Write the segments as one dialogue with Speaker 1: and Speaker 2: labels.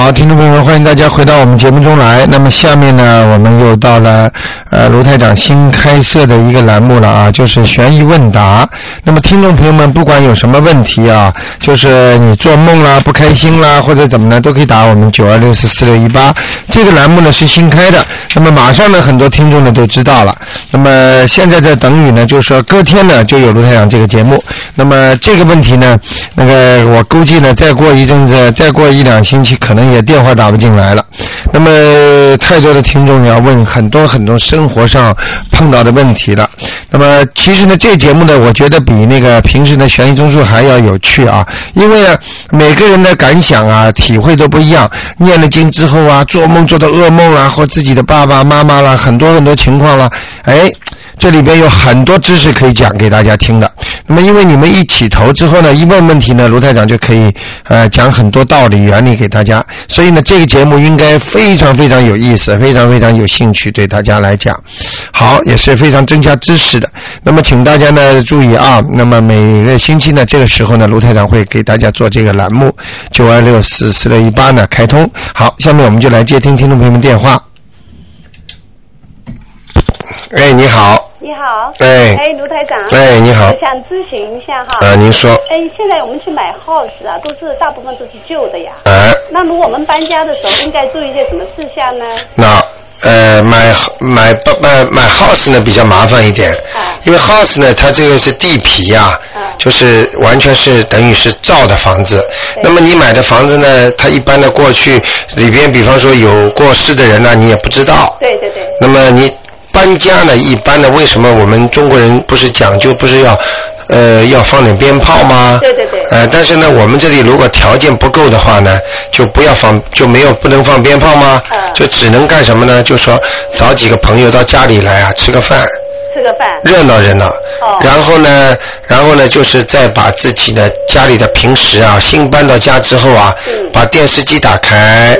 Speaker 1: 好，听众朋友们，欢迎大家回到我们节目中来。那么下面呢，我们又到了呃卢台长新开设的一个栏目了啊，就是悬疑问答。那么听众朋友们，不管有什么问题啊，就是你做梦啦、不开心啦，或者怎么呢，都可以打我们九二六四四六一八。这个栏目呢是新开的，那么马上呢，很多听众呢都知道了。那么现在在等语呢，就是说隔天呢就有卢台长这个节目。那么这个问题呢，那个我估计呢，再过一阵子，再过一两星期，可能也电话打不进来了。那么太多的听众要问很多很多生活上碰到的问题了。那么其实呢，这节目呢，我觉得比那个平时的悬疑综述还要有趣啊，因为呢，每个人的感想啊、体会都不一样。念了经之后啊，做梦做到噩梦啦，或自己的爸爸妈妈啦，很多很多情况啦，哎。这里边有很多知识可以讲给大家听的。那么，因为你们一起头之后呢，一问问题呢，卢台长就可以呃讲很多道理原理给大家。所以呢，这个节目应该非常非常有意思，非常非常有兴趣对大家来讲。好，也是非常增加知识的。那么，请大家呢注意啊。那么每个星期呢，这个时候呢，卢台长会给大家做这个栏目九二六四四六一八呢开通。好，下面我们就来接听听众朋友们电话。哎，你好。
Speaker 2: 你好，
Speaker 1: 哎，
Speaker 2: 哎，卢台长，
Speaker 1: 哎，你好
Speaker 2: 我，想咨询一下哈。
Speaker 1: 啊，您说，
Speaker 2: 哎，现在我们去买 house 啊，都是大部分都是旧的呀。
Speaker 1: 啊，
Speaker 2: 那么我们搬家的时候应该注意些什么事项呢？
Speaker 1: 那呃，买买不买买 house 呢比较麻烦一点，
Speaker 2: 啊
Speaker 1: 因为 house 呢，它这个是地皮呀、
Speaker 2: 啊
Speaker 1: 就是完全是等于是造的房子。那么你买的房子呢，它一般的过去里边，比方说有过世的人呢，你也不知道。
Speaker 2: 对对对，
Speaker 1: 那么你搬家呢，一般的为什么我们中国人不是讲究不是要呃要放点鞭炮吗？
Speaker 2: 对对对
Speaker 1: 呃，但是呢，我们这里如果条件不够的话呢，就不要放，就没有不能放鞭炮吗？
Speaker 2: 嗯
Speaker 1: 就只能干什么呢？就说找几个朋友到家里来啊，吃个饭，
Speaker 2: 吃个饭。
Speaker 1: 热闹热闹。
Speaker 2: 哦。
Speaker 1: 然后呢，然后呢，就是再把自己的家里的平时啊，新搬到家之后啊，
Speaker 2: 嗯。
Speaker 1: 把电视机打开，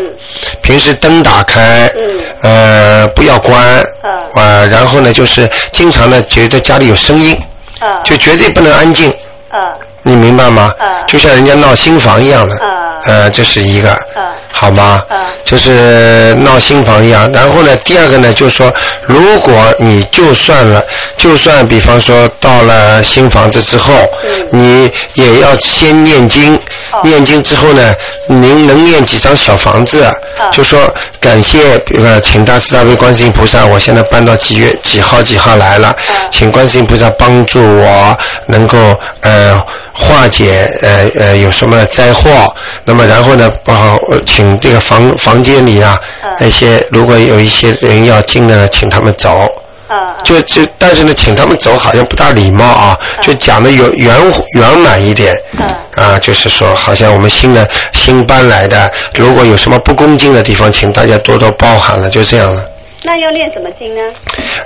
Speaker 1: 平时灯打开，
Speaker 2: 嗯。
Speaker 1: 呃，不要关，
Speaker 2: 嗯。
Speaker 1: 呃，然后呢，就是经常呢觉得家里有声音，
Speaker 2: 啊
Speaker 1: 就绝对不能安静，
Speaker 2: 啊
Speaker 1: 你明白吗？
Speaker 2: 嗯。
Speaker 1: 就像人家闹新房一样的，
Speaker 2: 嗯
Speaker 1: 呃，这是一个，
Speaker 2: 嗯。
Speaker 1: 好吗？
Speaker 2: 嗯。
Speaker 1: 就是闹新房一样。然后呢，第二个呢，就是说，如果你就算了，就算比方说到了新房子之后，你也要先念经，
Speaker 2: 哦。
Speaker 1: 念经之后呢，您能念几张小房子，
Speaker 2: 嗯。
Speaker 1: 就说感谢呃，请大慈大悲观世音菩萨，我现在搬到几月几号几号来了，
Speaker 2: 嗯。
Speaker 1: 请观世音菩萨帮助我能够呃化解呃呃有什么灾祸，那么然后呢，帮请这个房房间里啊
Speaker 2: 嗯
Speaker 1: 一些如果有一些人要进的呢，请他们走。
Speaker 2: 啊
Speaker 1: 就就，但是呢，请他们走好像不大礼貌啊，就讲的有圆圆满一点。
Speaker 2: 嗯
Speaker 1: 啊，就是说，好像我们新的新搬来的，如果有什么不恭敬的地方，请大家多多包涵了，就这样了。
Speaker 2: 那要念什么经呢？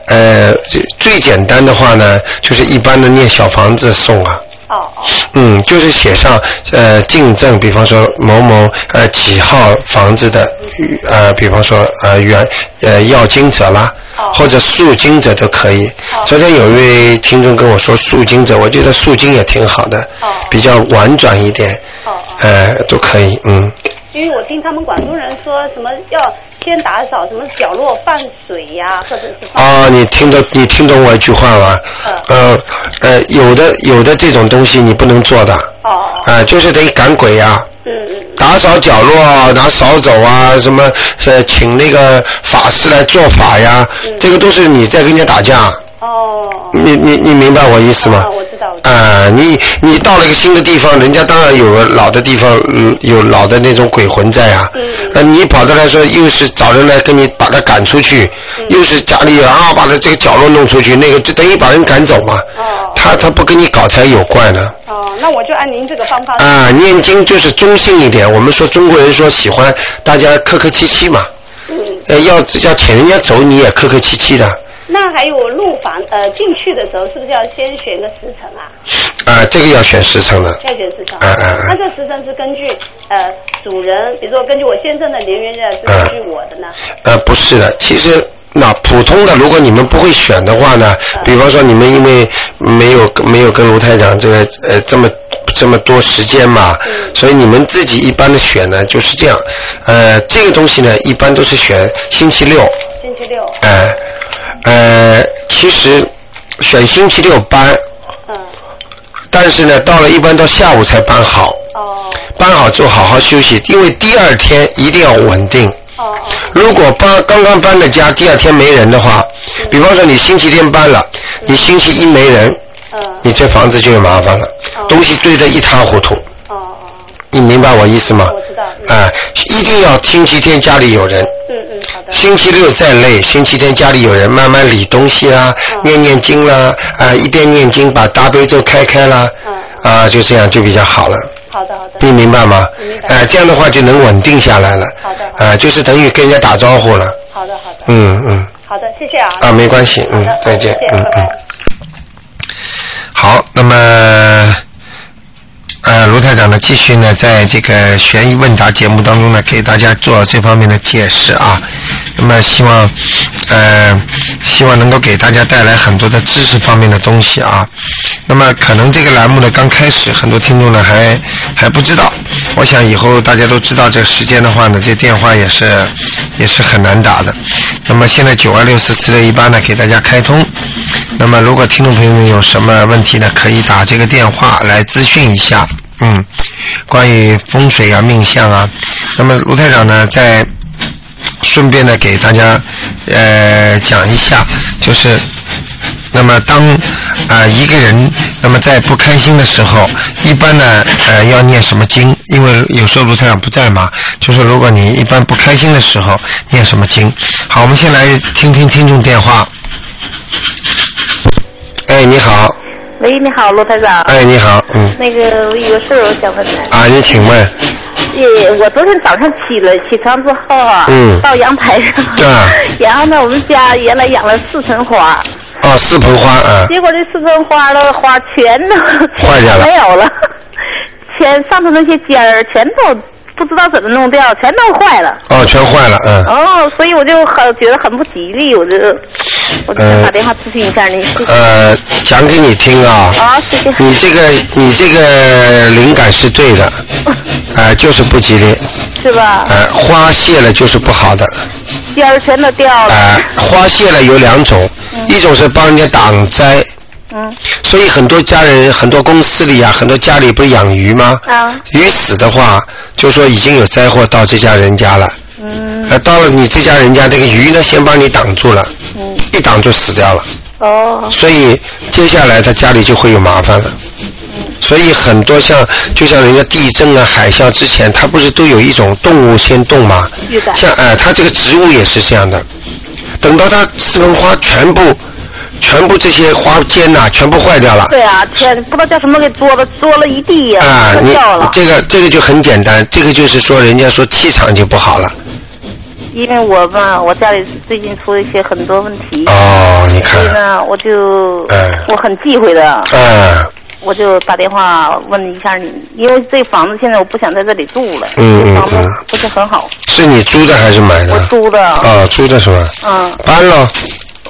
Speaker 1: 呃，最最简单的话呢，就是一般的念小房子送啊。
Speaker 2: 哦哦。
Speaker 1: 嗯，就是写上呃进证，比方说某某呃几号房子的呃，比方说呃原呃要经者啦，
Speaker 2: 哦。
Speaker 1: 或者素经者都可以。昨天有一位听众跟我说素经者，我觉得素经也挺好的，
Speaker 2: 哦。
Speaker 1: 比较婉转一点，呃都可以，嗯。
Speaker 2: 因为我听他们广东人说什么要先打扫什么角落放水呀、或者是放
Speaker 1: 啊，你听懂你听懂我一句话吗？呃呃，有的有的这种东西你不能做的，
Speaker 2: 哦哦
Speaker 1: 啊、就是得赶鬼呀、
Speaker 2: 嗯嗯
Speaker 1: 打扫角落啊，拿扫帚啊，什么呃，请那个法师来做法呀，这个都是你在跟人家打架，
Speaker 2: 哦
Speaker 1: 你你你明白我意思吗
Speaker 2: 啊，？我知道
Speaker 1: 啊、你你到了一个新的地方，人家当然有个老的地方，嗯，有老的那种鬼魂在啊。
Speaker 2: 嗯
Speaker 1: 呃，你跑到来说，又是找人来跟你把他赶出去，
Speaker 2: 嗯
Speaker 1: 又是家里啊把他这个角落弄出去，那个就等于把人赶走嘛。
Speaker 2: 哦
Speaker 1: 他他不跟你搞才有怪呢。
Speaker 2: 哦，那我就按您这个方法
Speaker 1: 啊，念经就是中性一点。我们说中国人说喜欢大家客客气气嘛，
Speaker 2: 嗯，
Speaker 1: 呃，要要请人家走，你也客客气气的。
Speaker 2: 那还有入房呃进去的时候，是不是要先选个时辰啊？
Speaker 1: 啊，这个要选时辰的。
Speaker 2: 要选时辰。
Speaker 1: 嗯嗯嗯
Speaker 2: 那这时辰是根据呃主人，比如说根据我先生的年月日，是根据我的呢？
Speaker 1: 呃，不是的，其实那普通的，如果你们不会选的话呢，比方说你们因为没有没有跟卢台长这个呃这么这么多时间嘛，所以你们自己一般的选呢就是这样，呃，这个东西呢一般都是选星期六，
Speaker 2: 星期六，
Speaker 1: 哎、呃，其实选星期六搬，
Speaker 2: 嗯，
Speaker 1: 但是呢到了一般到下午才搬好，
Speaker 2: 哦，
Speaker 1: 搬好之后好好休息，因为第二天一定要稳定。如果搬刚刚搬的家，第二天没人的话，比方说你星期天搬了，你星期一没人，
Speaker 2: 嗯，
Speaker 1: 你这房子就有麻烦了，东西堆得一塌糊涂。
Speaker 2: 哦哦，
Speaker 1: 你明白我意思吗？啊、一定要星期天家里有人，
Speaker 2: 嗯嗯，好的，
Speaker 1: 星期六再累，星期天家里有人，慢慢理东西啦，念念经啦，啊、一边念经把大悲咒开开啦，
Speaker 2: 嗯
Speaker 1: 啊、就这样就比较好了。
Speaker 2: 好的好的，
Speaker 1: 你明白吗？
Speaker 2: 明白
Speaker 1: 哎、这样的话就能稳定下来了。
Speaker 2: 好的
Speaker 1: 啊、就是等于跟人家打招呼了。
Speaker 2: 好的好的，
Speaker 1: 嗯嗯。
Speaker 2: 好的，谢谢啊，
Speaker 1: 啊，没关系，嗯，，再见嗯嗯。好，那么，呃，卢台长呢，继续呢，在这个悬疑问答节目当中呢，给大家做这方面的解释啊。那么，希望，呃，希望能够给大家带来很多的知识方面的东西啊。那么，可能这个栏目呢刚开始，很多听众呢还还不知道。我想以后大家都知道这个时间的话呢，这电话也是也是很难打的。那么现在九二六四四六一八呢，给大家开通。那么如果听众朋友们有什么问题呢，可以打这个电话来咨询一下。嗯，关于风水啊、命相啊，那么卢台长呢，在顺便呢给大家呃讲一下，就是那么当呃一个人那么在不开心的时候，一般呢呃要念什么经？因为有时候卢台长不在嘛，就是如果你一般不开心的时候念什么经？好，我们先来听听听众电话。哎，你好，
Speaker 3: 喂，你好，罗台长。
Speaker 1: 哎，你好，嗯，
Speaker 3: 那个我有个事儿我想问你。
Speaker 1: 啊，你请问，
Speaker 3: 呃，我昨天早上起了，起床之后啊，
Speaker 1: 嗯。
Speaker 3: 到阳台上，然后呢，我们家原来养了四盆花，
Speaker 1: 哦，四盆花啊，
Speaker 3: 结果这四盆花的花全都
Speaker 1: 坏掉了。
Speaker 3: 没有了，全上头那些尖儿全都不知道怎么弄掉，全都坏了。
Speaker 1: 哦，全坏了，嗯。
Speaker 3: 哦，所以我就很觉得很不吉利，我就我就想打电话咨询一下您。谢谢
Speaker 1: 呃，讲给你听啊。
Speaker 3: 好，谢谢。
Speaker 1: 你这个你这个灵感是对的，呃，就是不吉利，
Speaker 3: 是吧？
Speaker 1: 呃，花谢了就是不好的，
Speaker 3: 尖儿全都掉了。
Speaker 1: 呃，花谢了有两种，一种是帮人家挡灾，
Speaker 3: 嗯
Speaker 1: 所以很多家人、很多公司里啊，很多家里不是养鱼吗？
Speaker 3: 啊
Speaker 1: 鱼死的话，就说已经有灾祸到这家人家了。
Speaker 3: 嗯
Speaker 1: 呃，到了你这家人家，这个鱼呢，先帮你挡住了，
Speaker 3: 嗯
Speaker 1: 一挡就死掉了。
Speaker 3: 哦
Speaker 1: 所以接下来他家里就会有麻烦了。所以很多像就像人家地震啊、海啸之前，它不是都有一种动物先动吗？像哎、它这个植物也是这样的。等到它四盆花全部全部这些花尖呐、全部坏掉了。
Speaker 3: 对啊，天不知道叫什么给捉了，捉了一地呀、
Speaker 1: 啊，
Speaker 3: 掉了。
Speaker 1: 这个这个就很简单，这个就是说人家说气场就不好了。
Speaker 3: 因为我吧，我家里最近出了一些很多问题，
Speaker 1: 哦，你看
Speaker 3: 所以，呢，我就、
Speaker 1: 哎
Speaker 3: 我很忌讳的，
Speaker 1: 嗯，
Speaker 3: 我就打电话问一下你，因为这房子现在我不想在这里住了，
Speaker 1: 嗯嗯
Speaker 3: 房子
Speaker 1: 嗯
Speaker 3: 不是很好，
Speaker 1: 是你租的还是买的
Speaker 3: 我？租的，
Speaker 1: 啊，租的是吧？
Speaker 3: 嗯，
Speaker 1: 搬了，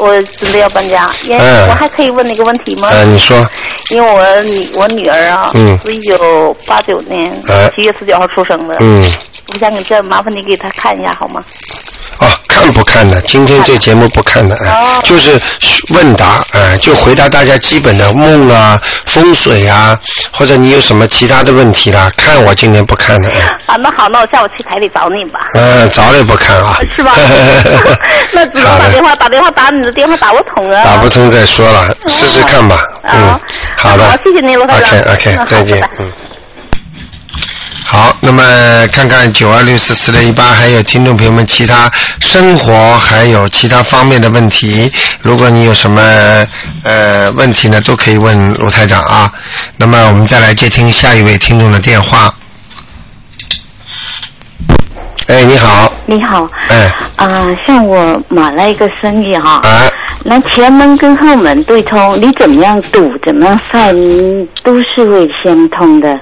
Speaker 3: 我准备要搬家，因为
Speaker 1: 嗯
Speaker 3: 我还可以问你个问题吗？
Speaker 1: 哎，你说，
Speaker 3: 因为我女我女儿啊，
Speaker 1: 嗯
Speaker 3: 是一九八九年
Speaker 1: 哎
Speaker 3: 七月十九号出生的，
Speaker 1: 嗯。
Speaker 3: 我想给这麻烦你给她看一下好吗？
Speaker 1: 哦，看不看的？今天这节目不看的，哎、
Speaker 3: 哦
Speaker 1: 就是问答，哎、就回答大家基本的梦啊、风水啊，或者你有什么其他的问题啦，看我今天不看的，哎、
Speaker 3: 啊，那好，那我下午去台里找你吧。
Speaker 1: 嗯、早了也不看啊，
Speaker 3: 是吧？那只能，打电话，打电话打你的电话打不通啊。
Speaker 1: 打不通再说了，试试看吧，嗯
Speaker 3: 啊，
Speaker 1: 好的，
Speaker 3: 好谢谢你罗台长
Speaker 1: OK OK，再见
Speaker 3: 拜拜，
Speaker 1: 嗯。好，那么看看九二六四四六一八，还有听众朋友们其他生活还有其他方面的问题，如果你有什么呃问题呢，都可以问卢台长啊。那么我们再来接听下一位听众的电话。哎，你好，
Speaker 4: 你好，
Speaker 1: 哎，
Speaker 4: 啊、像我买了一个生意哈，
Speaker 1: 啊，
Speaker 4: 那前门跟后门对通，你怎么样堵，怎么样塞，嗯都是会相通的。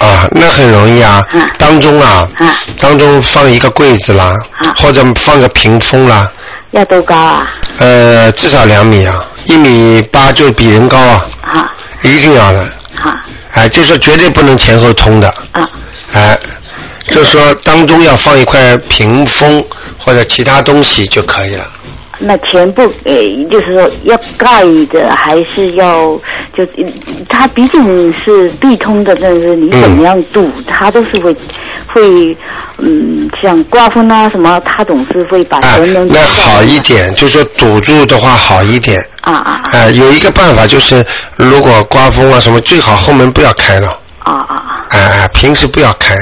Speaker 1: 啊，那很容易啊
Speaker 4: 嗯，
Speaker 1: 当中啊，
Speaker 4: 啊
Speaker 1: 当中放一个柜子啦，
Speaker 4: 啊
Speaker 1: 或者放个屏风啦，
Speaker 4: 要多高啊？
Speaker 1: 呃，至少两米啊，一米八就比人高啊，
Speaker 4: 啊。
Speaker 1: 一定要的。哎，就是说绝对不能前后通的，
Speaker 4: 啊，
Speaker 1: 哎，就是说当中要放一块屏风或者其他东西就可以了。
Speaker 4: 那全部呃，就是说要盖的，还是要就嗯它毕竟是对通的，但是你怎么样堵，它都是会会嗯，像刮风啊什么，它总是会把
Speaker 1: 哎
Speaker 4: 人能，
Speaker 1: 那好一点，就是说堵住的话好一点。
Speaker 4: 啊啊啊
Speaker 1: 哎，有一个办法就是，如果刮风啊什么，最好后门不要开了。
Speaker 4: 啊啊啊！
Speaker 1: 哎哎，平时不要开。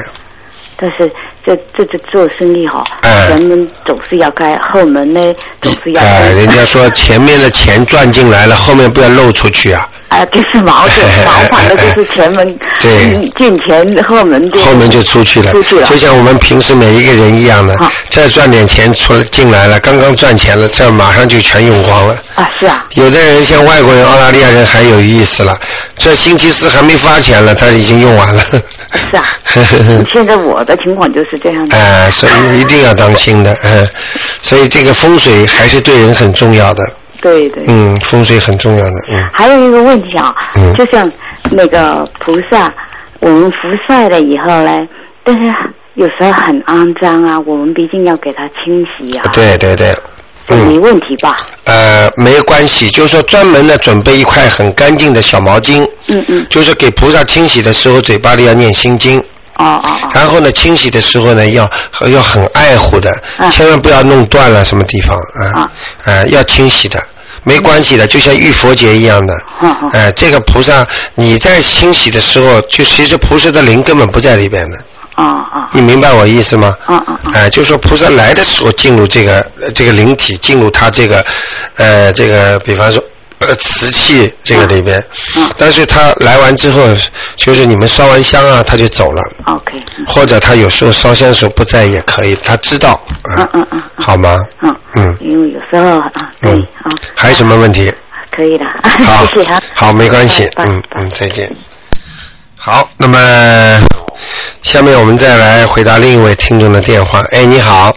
Speaker 4: 但是这这这做生意哈，
Speaker 1: 哎
Speaker 4: 人们总是要开，后门呢总是要
Speaker 1: 哎，
Speaker 4: 开。
Speaker 1: 人家说前面的钱赚进来了，后面不要漏出去啊。
Speaker 4: 啊，就是矛盾，麻烦的就是前门
Speaker 1: 对
Speaker 4: 嗯进钱，后门就
Speaker 1: 后门就出去了，
Speaker 4: 出去了
Speaker 1: 就像我们平时每一个人一样的
Speaker 4: 啊，
Speaker 1: 再赚点钱出来进来了，刚刚赚钱了，这马上就全用光了。
Speaker 4: 啊是啊，
Speaker 1: 有的人像外国人、澳大利亚人还有意思了，这星期四还没发钱了，他已经用完了。
Speaker 4: 是啊。现在我的情况就是这样的。
Speaker 1: 哎，所以一定要当心的，嗯，所以这个风水还是对人很重要的，
Speaker 4: 对对。
Speaker 1: 嗯，风水很重要的，嗯，
Speaker 4: 还有一个问题啊，
Speaker 1: 嗯。
Speaker 4: 就像那个菩萨，我们服晒了以后呢，但是有时候很肮脏啊，我们毕竟要给它清洗啊，
Speaker 1: 对对对，
Speaker 4: 没问题吧？
Speaker 1: 呃，没有关系，就是说专门的准备一块很干净的小毛巾，
Speaker 4: 嗯嗯，
Speaker 1: 就是给菩萨清洗的时候，嘴巴里要念心经，
Speaker 4: 哦哦哦，
Speaker 1: 然后呢，清洗的时候呢，要要很爱护的，
Speaker 4: 啊
Speaker 1: 千万不要弄断了什么地方啊
Speaker 4: 啊，
Speaker 1: 呃，要清洗的。没关系的，就像浴佛节一样的，
Speaker 4: 嗯嗯。
Speaker 1: 哎、这个菩萨你在清洗的时候，就其实菩萨的灵根本不在里边的，
Speaker 4: 啊啊
Speaker 1: 你明白我意思吗？
Speaker 4: 嗯嗯嗯。
Speaker 1: 哎、就是说菩萨来的时候进入这个呃这个灵体，进入他这个呃这个，比方说呃瓷器这个里边，
Speaker 4: 嗯。
Speaker 1: 但是他来完之后，就是你们烧完香啊，他就走了。
Speaker 4: ，OK，嗯
Speaker 1: 或者他有时候烧香的时候不在也可以，他知道，
Speaker 4: 嗯嗯嗯嗯。
Speaker 1: 好吗？
Speaker 4: 嗯。
Speaker 1: 嗯。
Speaker 4: 因为有时候啊，对
Speaker 1: 嗯。
Speaker 4: 啊，
Speaker 1: 还有什么问题？
Speaker 4: 可以的，
Speaker 1: 好。
Speaker 4: 谢谢啊，，
Speaker 1: 好，没关系，嗯嗯，再见。好，那么下面我们再来回答另一位听众的电话。哎，你好，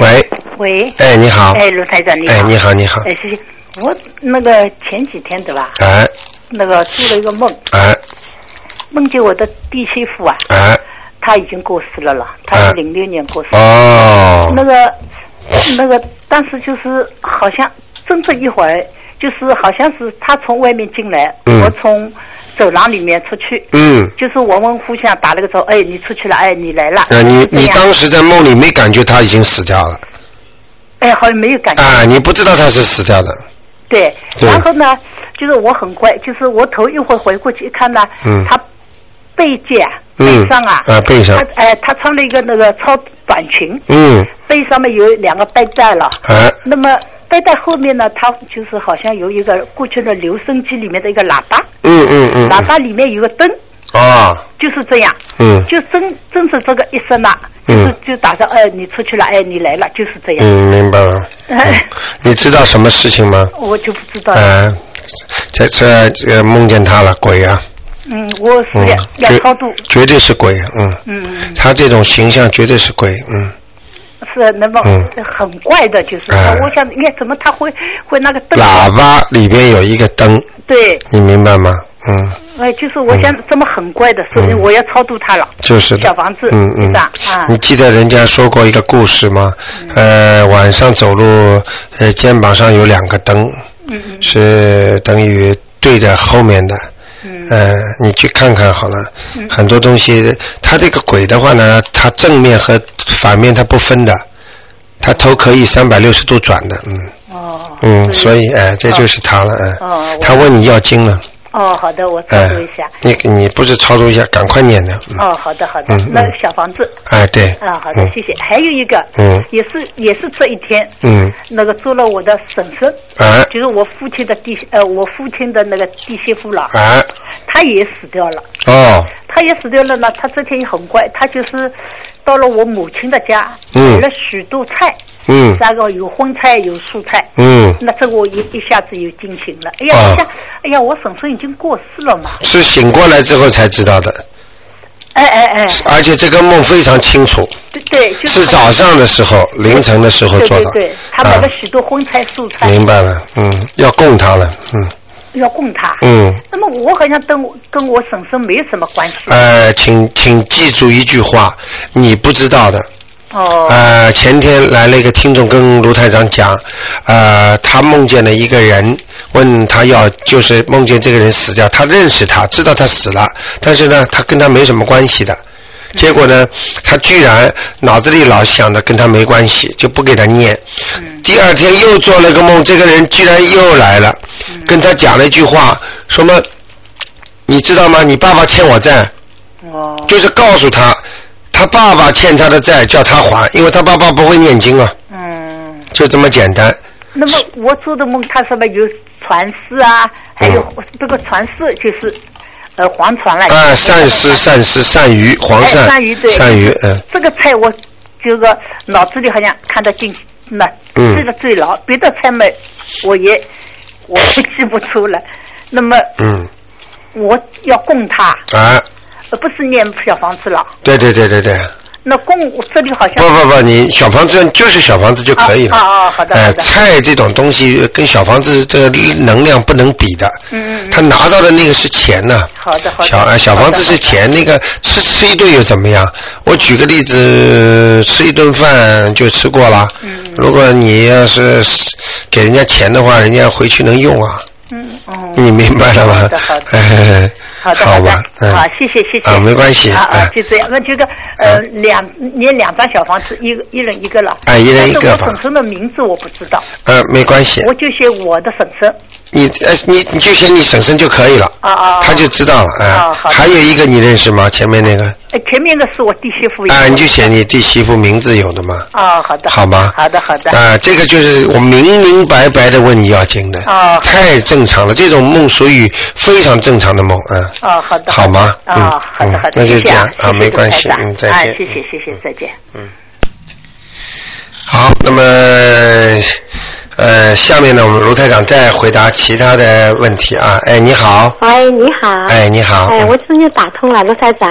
Speaker 1: 喂，
Speaker 5: 喂，
Speaker 1: 哎，你好，
Speaker 5: 哎，卢台长你好，
Speaker 1: 哎，你好，你好，
Speaker 5: 哎，谢谢。我那个前几天对吧，
Speaker 1: 哎。
Speaker 5: 那个做了一个梦，
Speaker 1: 哎。
Speaker 5: 梦见我的弟媳妇啊，
Speaker 1: 哎，
Speaker 5: 他已经过世了了，她
Speaker 1: 哎。
Speaker 5: 是零六年过世。
Speaker 1: 哦，
Speaker 5: 那个那个当时就是好像真正一会儿，就是好像是他从外面进来，
Speaker 1: 嗯。
Speaker 5: 我从走廊里面出去，
Speaker 1: 嗯，
Speaker 5: 就是我们互相打了个招呼，哎，你出去了，哎，你来了，
Speaker 1: 啊，你你当时在梦里没感觉他已经死掉了。
Speaker 5: 哎，好像没有感觉。
Speaker 1: 啊？你不知道他是死掉的，
Speaker 5: 对，
Speaker 1: 对。
Speaker 5: 然后呢，就是我很乖，就是我头一会儿回过去一看呢，
Speaker 1: 嗯。
Speaker 5: 他背脊啊，
Speaker 1: 嗯。
Speaker 5: 背上啊，
Speaker 1: 啊背上。
Speaker 5: 他哎，他穿了一个那个超短裙，
Speaker 1: 嗯，
Speaker 5: 背上面有两个背带了，
Speaker 1: 啊。
Speaker 5: 那么背带后面呢，他就是好像有一个过去的留声机里面的一个喇叭，
Speaker 1: 嗯嗯嗯，
Speaker 5: 喇叭里面有个灯，
Speaker 1: 哦，
Speaker 5: 就是这样，
Speaker 1: 嗯。
Speaker 5: 就真真是这个一声呐，就是就打算哎，你出去了，哎，你来了，就是这样，
Speaker 1: 嗯，明白了。
Speaker 5: 哎，
Speaker 1: 你知道什么事情吗？
Speaker 5: 我就不知道。了，
Speaker 1: 啊，在这这个梦见他了，鬼啊，
Speaker 5: 嗯，我是
Speaker 1: 嗯。
Speaker 5: 要，要超度，
Speaker 1: 绝对是鬼，嗯，
Speaker 5: 嗯。嗯。
Speaker 1: 他这种形象绝对是鬼，嗯，
Speaker 5: 是那么
Speaker 1: 嗯。
Speaker 5: 很怪的，就是我想，你看怎么他会会那个灯？
Speaker 1: 喇叭里边有一个灯，
Speaker 5: 对，
Speaker 1: 你明白吗？嗯，
Speaker 5: 哎，就是我想这么很怪的，所以
Speaker 1: 嗯。
Speaker 5: 我要超度他了。
Speaker 1: 就是的。
Speaker 5: 小房子
Speaker 1: 嗯嗯。
Speaker 5: 啊。
Speaker 1: 你记得人家说过一个故事吗？
Speaker 5: 嗯。
Speaker 1: 呃，晚上走路，呃，肩膀上有两个灯，
Speaker 5: 嗯嗯。
Speaker 1: 是等于对着后面的。
Speaker 5: 嗯。
Speaker 1: 呃，你去看看好了，很多东西，他这个鬼的话呢，他正面和反面他不分的，他头可以三百六十度转的，嗯。
Speaker 5: 哦
Speaker 1: 嗯，所以哎、这就是他了，哎、
Speaker 5: 哦我
Speaker 1: 他问你要经了，
Speaker 5: 哦，好的，我
Speaker 1: 操
Speaker 5: 作、一下。
Speaker 1: 你你不是操作一下，赶快念的，嗯，
Speaker 5: 哦，好的好的
Speaker 1: 嗯，
Speaker 5: 那
Speaker 1: 嗯
Speaker 5: 小房子。
Speaker 1: 哎对，
Speaker 5: 啊，好的
Speaker 1: 嗯，
Speaker 5: 谢谢。还有一个，
Speaker 1: 嗯。
Speaker 5: 也是也是这一天，
Speaker 1: 嗯，
Speaker 5: 那个做了我的婶婶，
Speaker 1: 啊
Speaker 5: 就是我父亲的弟呃，我父亲的那个弟媳妇了，
Speaker 1: 啊，
Speaker 5: 他也死掉了。
Speaker 1: 哦，
Speaker 5: 他也死掉了呢。他这天也很乖，他就是到了我母亲的家，
Speaker 1: 嗯
Speaker 5: 买了许多菜，
Speaker 1: 嗯
Speaker 5: 三个有荤菜有素菜。
Speaker 1: 嗯，
Speaker 5: 那这个我一一下子又惊醒了。哎呀，一下，哎呀，我婶婶已经过世了嘛。
Speaker 1: 是醒过来之后才知道的，
Speaker 5: 哎哎哎，
Speaker 1: 而且这个梦非常清楚，
Speaker 5: 对对，就是
Speaker 1: 是早上的时候，凌晨的时候做的，
Speaker 5: 对对对，他买
Speaker 1: 啊
Speaker 5: 了许多荤菜素菜。
Speaker 1: 明白了，嗯，要供他了，嗯
Speaker 5: 要供他。
Speaker 1: 嗯。
Speaker 5: 那么我好像跟我跟我婶婶没什么关系。
Speaker 1: 呃，请请记住一句话，你不知道的。
Speaker 5: 哦。
Speaker 1: 呃，前天来了一个听众跟卢台长讲，呃，他梦见了一个人，问他要就是梦见这个人死掉，他认识他，知道他死了，但是呢，他跟他没什么关系的。结果呢，他居然脑子里老想着跟他没关系，就不给他念。第二天又做了个梦，这个人居然又来了，跟他讲了一句话，什么？你知道吗？你爸爸欠我债。
Speaker 5: 哦。
Speaker 1: 就是告诉他，他爸爸欠他的债，叫他还，因为他爸爸不会念经啊。
Speaker 5: 嗯。
Speaker 1: 就这么简单。
Speaker 5: 那么我做的梦，他说么有传世啊，还有这个传世就是。呃，黄船来。
Speaker 1: 啊，鳝丝、鳝丝、鳝鱼、黄鳝、
Speaker 5: 鳝鱼对，
Speaker 1: 鳝鱼，嗯。
Speaker 5: 这个菜我这个脑子里好像看得进那这个最牢，别的菜嘛，我也我也记不出了。那么，
Speaker 1: 嗯，
Speaker 5: 我要供他
Speaker 1: 啊，
Speaker 5: 而不是念小房子了。
Speaker 1: 对对对对对。
Speaker 5: 那供这里好像
Speaker 1: 不不不，你小房子就是小房子就可以了。
Speaker 5: 啊啊，好的。
Speaker 1: 哎，菜这种东西跟小房子这个能量不能比的。
Speaker 5: 嗯嗯。
Speaker 1: 他拿到的那个是钱呢。
Speaker 5: 好的好的。
Speaker 1: 小小房子是钱，那个吃吃一顿又怎么样？我举个例子，吃一顿饭就吃过了。
Speaker 5: 嗯。
Speaker 1: 如果你要是给人家钱的话，人家回去能用啊。
Speaker 5: 嗯哦。
Speaker 1: 你明白了吗？
Speaker 5: 好的好的。好的
Speaker 1: 好
Speaker 5: 的，
Speaker 1: 嗯、
Speaker 5: 好，谢谢谢谢。
Speaker 1: 啊，没关系。
Speaker 5: 啊啊，就这样。那这个呃，两你两张小房子，一个一人一个了。
Speaker 1: 啊，一人一个吧。
Speaker 5: 我婶婶的名字我不知道。
Speaker 1: 呃，没关系。
Speaker 5: 我就写我的婶婶。
Speaker 1: 你呃，你你就写你婶婶就可以了。
Speaker 5: 啊啊。
Speaker 1: 他就知道了啊。还有一个你认识吗？前面那个。
Speaker 5: 哎，前面的是我弟媳妇。
Speaker 1: 啊，你就写你弟媳妇名字有的吗。
Speaker 5: 啊，好的。
Speaker 1: 好吗？
Speaker 5: 好的好的。
Speaker 1: 啊，这个就是我明明白白的问你要经的。
Speaker 5: 啊。
Speaker 1: 太正常了，这种梦属于非常正常的梦，嗯。
Speaker 5: 啊，好的。
Speaker 1: 好吗？
Speaker 5: 啊，好的好的。
Speaker 1: 那就这样
Speaker 5: 啊，
Speaker 1: 没关系，嗯，再见。
Speaker 5: 谢谢谢谢，再见。
Speaker 1: 嗯。好，那么。呃，下面呢，我们卢台长再回答其他的问题啊。哎，你好。
Speaker 6: 喂，你好。
Speaker 1: 哎，你好。
Speaker 6: 哎，我终于打通了，卢台长。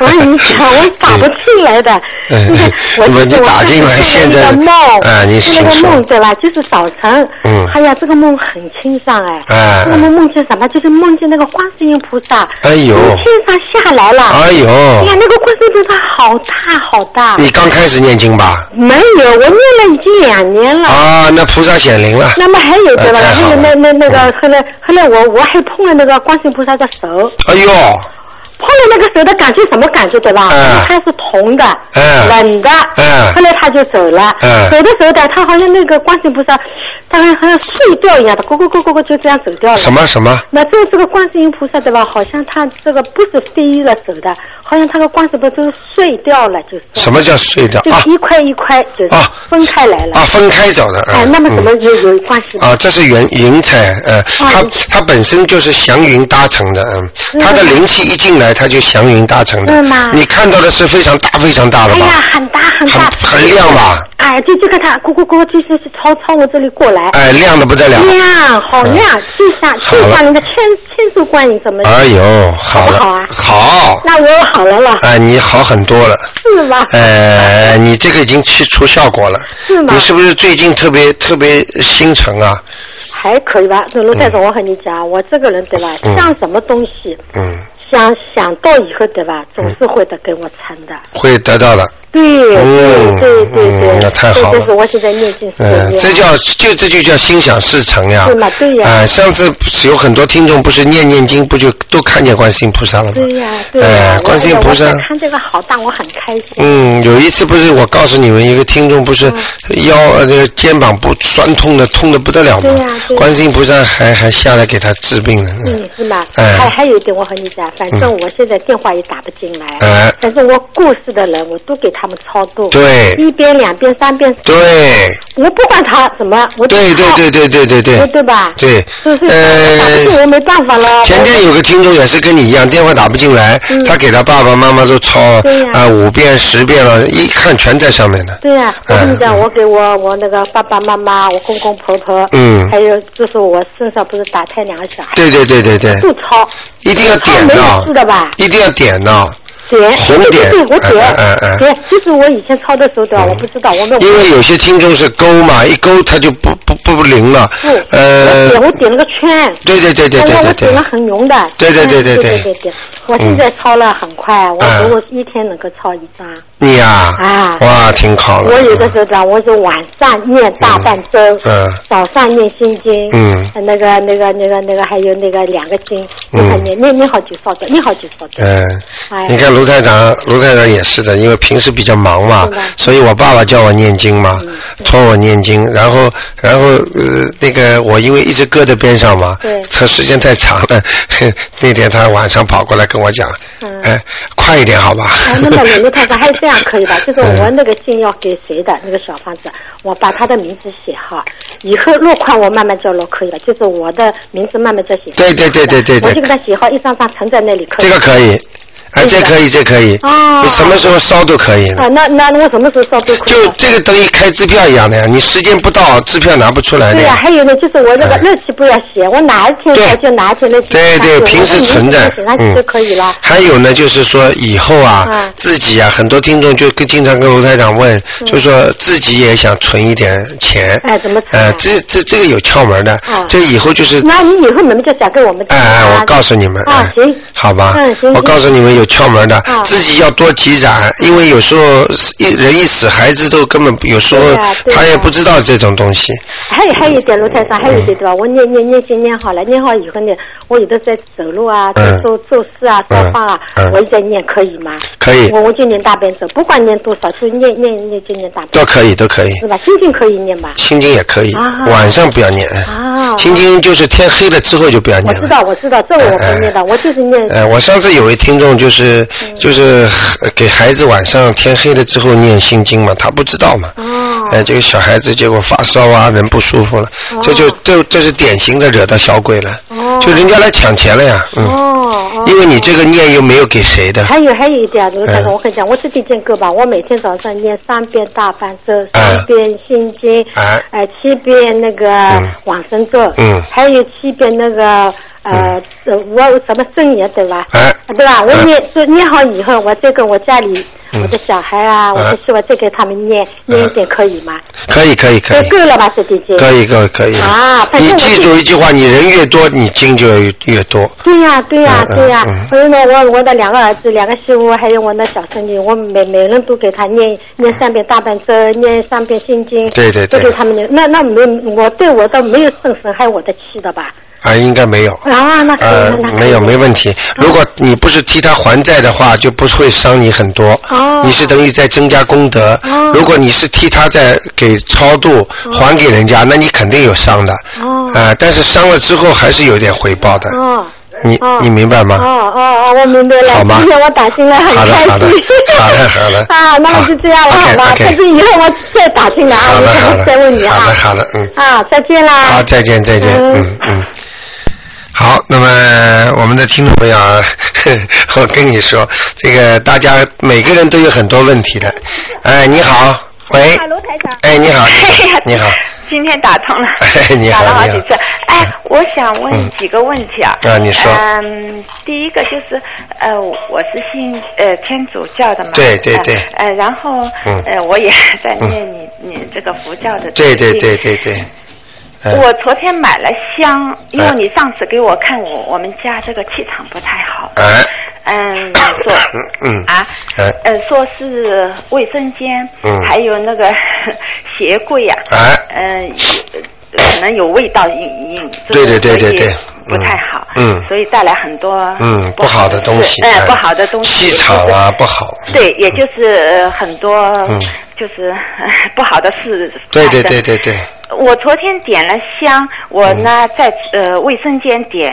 Speaker 6: 我 跟，你讲，我打不进来的。
Speaker 1: 嗯。
Speaker 6: 我
Speaker 1: 你打进来，现在。
Speaker 6: 梦。
Speaker 1: 啊，你
Speaker 6: 是那个梦对吧？就是早晨。
Speaker 1: 嗯。
Speaker 6: 哎呀，这个梦很清爽哎。
Speaker 1: 哎。
Speaker 6: 这个梦梦见什么？就是梦见那个观世音菩萨。
Speaker 1: 哎呦。
Speaker 6: 从天上下来了。
Speaker 1: 哎呦。
Speaker 6: 哎呀，那个观世音菩萨好大好大。
Speaker 1: 你刚开始念经吧？
Speaker 6: 没有，我念了已经两年了。
Speaker 1: 啊，那菩萨显灵了。
Speaker 6: 那么还有对吧？还有那那那个后来后来我我还碰了那个观世音菩萨的手。
Speaker 1: 哎呦！
Speaker 6: 碰了那个手的感觉什么感觉对吧？
Speaker 1: 嗯。
Speaker 6: 它是铜的，
Speaker 1: 嗯，
Speaker 6: 冷的，
Speaker 1: 嗯。
Speaker 6: 后来他就走了，
Speaker 1: 嗯。
Speaker 6: 走的时候的，他好像那个观世音菩萨，他好像好像碎掉一样的，咕咕咕咕咕就这样走掉了。
Speaker 1: 什么什么？
Speaker 6: 那这这个观世音菩萨对吧？好像他这个不是飞了走的，好像他的观世音菩萨碎掉了，就是。
Speaker 1: 什么叫碎掉？
Speaker 6: 就一块一块就是分开来了。
Speaker 1: 啊，分开走的。
Speaker 6: 哎，那么怎么有有关系？
Speaker 1: 啊，这是云云彩，呃，它它本身就是祥云搭成的，嗯，它的灵气一进来，它就祥云搭成的。
Speaker 6: 是吗？
Speaker 1: 你看到的是非常大非常大的吧？
Speaker 6: 哎呀，很大很大。
Speaker 1: 很亮吧？
Speaker 6: 哎，就这个它咕咕咕，就是朝朝我这里过来。
Speaker 1: 哎，亮的不得了。
Speaker 6: 亮，好亮，就像就像那个千千手观音怎么？
Speaker 1: 哎呦，好了。
Speaker 6: 好啊。
Speaker 1: 好。
Speaker 6: 那我好了了。
Speaker 1: 哎，你好很多了。
Speaker 6: 是吗？
Speaker 1: 哎，你这个已经去出效果了。
Speaker 6: 是吗？
Speaker 1: 你是不是最近特别特别心诚啊？
Speaker 6: 还可以吧，那卢太总，我和你讲，我这个人对吧，像什么东西，
Speaker 1: 嗯，
Speaker 6: 想想到以后对吧，总是会的跟我成的。
Speaker 1: 会得到的。
Speaker 6: 对对对对对，
Speaker 1: 那太好了。
Speaker 6: 这就是我现在念经时
Speaker 1: 嗯，这叫就这就叫心想事成呀。
Speaker 6: 对嘛，对呀。
Speaker 1: 啊，上次有很多听众不是念念经，不就都看见观世音菩萨了吗？
Speaker 6: 对呀，对呀。
Speaker 1: 哎，观世音菩萨。
Speaker 6: 看这个好大，我很开心。
Speaker 1: 嗯，有一次不是我告诉你们一个听众不是腰呃那个肩膀不酸痛的痛的不得了吗？
Speaker 6: 对呀。
Speaker 1: 观世音菩萨还还下来给他治病了。
Speaker 6: 嗯，是吗？
Speaker 1: 哎。
Speaker 6: 还还有一点我和你讲，反正我现在电话也打不进来。
Speaker 1: 哎。
Speaker 6: 反正我过世的人，我都给他们超度。
Speaker 1: 对，
Speaker 6: 一边、两边、三边。
Speaker 1: 对，
Speaker 6: 我不管他怎么，我
Speaker 1: 对对对对对对对，
Speaker 6: 对吧？
Speaker 1: 对，
Speaker 6: 就是
Speaker 1: 呃，
Speaker 6: 我没办法了。
Speaker 1: 前天有个听众也是跟你一样，电话打不进来，他给他爸爸妈妈都抄啊五遍十遍了，一看全在上面呢。
Speaker 6: 对呀，我跟你讲，我给我我那个爸爸妈妈、我公公婆婆，
Speaker 1: 嗯，
Speaker 6: 还有就是我身上不是打胎两个小孩，
Speaker 1: 对对对对对，
Speaker 6: 都抄，
Speaker 1: 一定要点到，
Speaker 6: 是的吧？
Speaker 1: 一定要点呢。
Speaker 6: 点，
Speaker 1: 红点
Speaker 6: 对对对，我点
Speaker 1: 嗯嗯嗯，
Speaker 6: 对，就是我以前抄的时候对吧？我不知道，我没有。
Speaker 1: 因为有些听众是勾嘛，一勾它就不不不不灵了
Speaker 6: 不，。
Speaker 1: 呃
Speaker 6: 我，点我点了个圈。
Speaker 1: 对对对对对对对
Speaker 6: 我我点了很浓的。
Speaker 1: 对对对对
Speaker 6: 嗯对
Speaker 1: 对
Speaker 6: 对对。我现在抄了很快，我
Speaker 1: 嗯
Speaker 6: 我一天能够抄一张。
Speaker 1: 你呀、
Speaker 6: 啊。
Speaker 1: 哇，挺好的。
Speaker 6: 我有的时候讲，我是晚上念大半周，
Speaker 1: 嗯。
Speaker 6: 早上念心经，
Speaker 1: 嗯。
Speaker 6: 那个那个那个那个还有那个两个经，我还念念念好几烧的，念好几烧的。
Speaker 1: 嗯，
Speaker 6: 哎。
Speaker 1: 你看卢台长，卢台长也是的，因为平时比较忙嘛所以我爸爸叫我念经嘛，
Speaker 6: 嗯。
Speaker 1: 托我念经，然后然后呃那个我因为一直搁在边上嘛
Speaker 6: 对，
Speaker 1: 他时间太长了，那天他晚上跑过来跟我讲，
Speaker 6: 嗯
Speaker 1: 哎，快一点好吧？
Speaker 6: 啊，那么卢卢太太还这样可以吧？就是我那个信要给谁的那个小房子，我把他的名字写好，以后落款我慢慢叫落可以了，就是我的名字慢慢再写。
Speaker 1: 对对对对对对
Speaker 6: 我就给他写好，一张张存在那里可以。
Speaker 1: 这个可以，哎，这可以，这可以，
Speaker 6: 哦
Speaker 1: 你什么时候烧都可以。
Speaker 6: 啊，那那我什么时候烧都可以
Speaker 1: 就。这个等于开支票一样的呀，你时间不到，支票拿不出来的
Speaker 6: 对呀、
Speaker 1: 呀。
Speaker 6: 还有呢，就是我这个
Speaker 1: 哎
Speaker 6: 日期不要写，我哪一天就哪一天日期
Speaker 1: 对对，平时存在
Speaker 6: 写上，去
Speaker 1: 嗯
Speaker 6: 就可以了。
Speaker 1: 还有呢，就是说以后啊，
Speaker 6: 嗯
Speaker 1: 自己啊，很多听众就跟经常跟卢台长问，就说自己也想存一点钱。
Speaker 6: 哎怎么存啊
Speaker 1: 呃，这这这个有窍门的
Speaker 6: 啊，
Speaker 1: 这以后就是。
Speaker 6: 那你以后你们就讲给我们听
Speaker 1: 哎哎，
Speaker 6: 啊
Speaker 1: 我告诉你们，哎，
Speaker 6: 啊行，
Speaker 1: 好吧
Speaker 6: 嗯行，
Speaker 1: 我告诉你们有窍门的
Speaker 6: 啊，
Speaker 1: 自己要多积攒，因为有时候一人一死，孩子都根本有时候他也不知道这种东西。
Speaker 6: 还有还有一点，卢台上，还有一点对吧？我念念念经念好了，念好以后呢，我有的在走路啊，做做事啊，烧饭啊
Speaker 1: 嗯，
Speaker 6: 我一直在念，可以吗？
Speaker 1: 可以
Speaker 6: 我我就念大悲咒，不管念多少，就念念念就念大悲咒，
Speaker 1: 都可以，都可以，
Speaker 6: 是吧？心经可以念吧？
Speaker 1: 心经也可以
Speaker 6: 啊，
Speaker 1: 晚上不要念。
Speaker 6: 啊，
Speaker 1: 心经就是天黑了之后就不要念了。
Speaker 6: 我知道，我知道，这我不念的，我就是念。
Speaker 1: 哎，我上次有位听众就是
Speaker 6: 嗯
Speaker 1: 就是呃给孩子晚上天黑了之后念心经嘛，他不知道嘛。
Speaker 6: 哦，
Speaker 1: 哎，这个小孩子结果发烧啊，人不舒服了，这就这这是典型的惹到小鬼了，
Speaker 6: 哦
Speaker 1: 就人家来抢钱了呀，嗯，
Speaker 6: 哦哦。
Speaker 1: 因为你这个念又没有给谁的，
Speaker 6: 还有还有一点，卢台长，
Speaker 1: 嗯
Speaker 6: 我跟你讲，我自己见够吧。我每天早上念三遍大半咒，
Speaker 1: 嗯
Speaker 6: 三遍心经，
Speaker 1: 哎
Speaker 6: 呃，七遍那个往生咒，
Speaker 1: 嗯
Speaker 6: 还有七遍那个呃，呃我什么圣言对吧？
Speaker 1: 哎
Speaker 6: 对吧？我
Speaker 1: 嗯
Speaker 6: 念就念好以后，我再跟我家里我的小孩啊，我
Speaker 1: 嗯
Speaker 6: 的媳妇再给他们念念一点，可以吗？
Speaker 1: 可以可以可以，
Speaker 6: 够了吧，这弟姐？
Speaker 1: 可以可以可以。
Speaker 6: 啊
Speaker 1: 你记住一句话，你人越多，你经就越越多。
Speaker 6: 对呀、对呀、
Speaker 1: 嗯
Speaker 6: 对呀、
Speaker 1: 嗯
Speaker 6: 所以呢，我我的两个儿子、两个媳妇，还有我那小孙女，我每每人都给他念念三遍大悲咒，念三遍心经，
Speaker 1: 对对对
Speaker 6: 都给他们念。那那没我对我倒没有损损害我的气的吧？
Speaker 1: 啊，应该没有。
Speaker 6: 啊，那可以，
Speaker 1: 呃
Speaker 6: 那，
Speaker 1: 没有没问题。如果你不是替他还债的话，就不会伤你很多。
Speaker 6: 哦
Speaker 1: 你是等于在增加功德。
Speaker 6: 哦
Speaker 1: 如果你是替他在给超度还给人家，那你肯定有伤的。
Speaker 6: 哦
Speaker 1: 啊，但是伤了之后还是有点回报的。
Speaker 6: 哦。
Speaker 1: 你
Speaker 6: 哦
Speaker 1: 你明白吗？
Speaker 6: 哦哦哦，我明白了。
Speaker 1: 好吗
Speaker 6: 今天我打进来很开
Speaker 1: 好的
Speaker 6: 心。
Speaker 1: 好的好的
Speaker 6: 啊，那么就这样了，
Speaker 1: 好
Speaker 6: 好吧
Speaker 1: ？OK，OK
Speaker 6: 下次以后我再打进来啊，
Speaker 1: 好
Speaker 6: 我可
Speaker 1: 的好的
Speaker 6: 能再问你啊。
Speaker 1: 好的好的嗯。
Speaker 6: 啊，再见啦。
Speaker 1: 好，再见再见，
Speaker 6: 嗯
Speaker 1: 嗯嗯。好，那么我们的听众朋友啊，我跟你说，这个大家每个人都有很多问题的。哎，你好，喂，
Speaker 7: 卢台长。
Speaker 1: 哎，你好，你好，
Speaker 7: 今天打通了，
Speaker 1: 哎你好
Speaker 7: 打了好几次。哎，我想问几个问题啊。
Speaker 1: 啊你说
Speaker 7: 嗯，第一个就是，呃，我是信呃天主教的嘛。
Speaker 1: 对对对
Speaker 7: 呃，呃然后
Speaker 1: 嗯
Speaker 7: 呃，我也 在念你你这个佛教的。
Speaker 1: 对对对。对对，嗯
Speaker 7: 我昨天买了香，因为
Speaker 1: 哎。
Speaker 7: 你上次给我看我我们家这个气场不太好。
Speaker 1: 哎，
Speaker 7: 嗯，说
Speaker 1: 嗯
Speaker 7: 啊，
Speaker 1: 哎。
Speaker 7: 呃，说是卫生间，
Speaker 1: 嗯。
Speaker 7: 还有那个 鞋柜呀、
Speaker 1: 啊
Speaker 7: 嗯、有可能有味道隐隐，
Speaker 1: 对对对对对
Speaker 7: 不太好，
Speaker 1: 嗯。
Speaker 7: 所以带来很多
Speaker 1: 嗯，不好的东西，
Speaker 7: 哎、
Speaker 1: 哎
Speaker 7: 不好的东西，
Speaker 1: 气场啊不好，
Speaker 7: 对，也就是呃很多，
Speaker 1: 嗯
Speaker 7: 就是呃 不好的事
Speaker 1: 对对对对对，
Speaker 7: 我昨天点了香，我呢在呃卫生间点。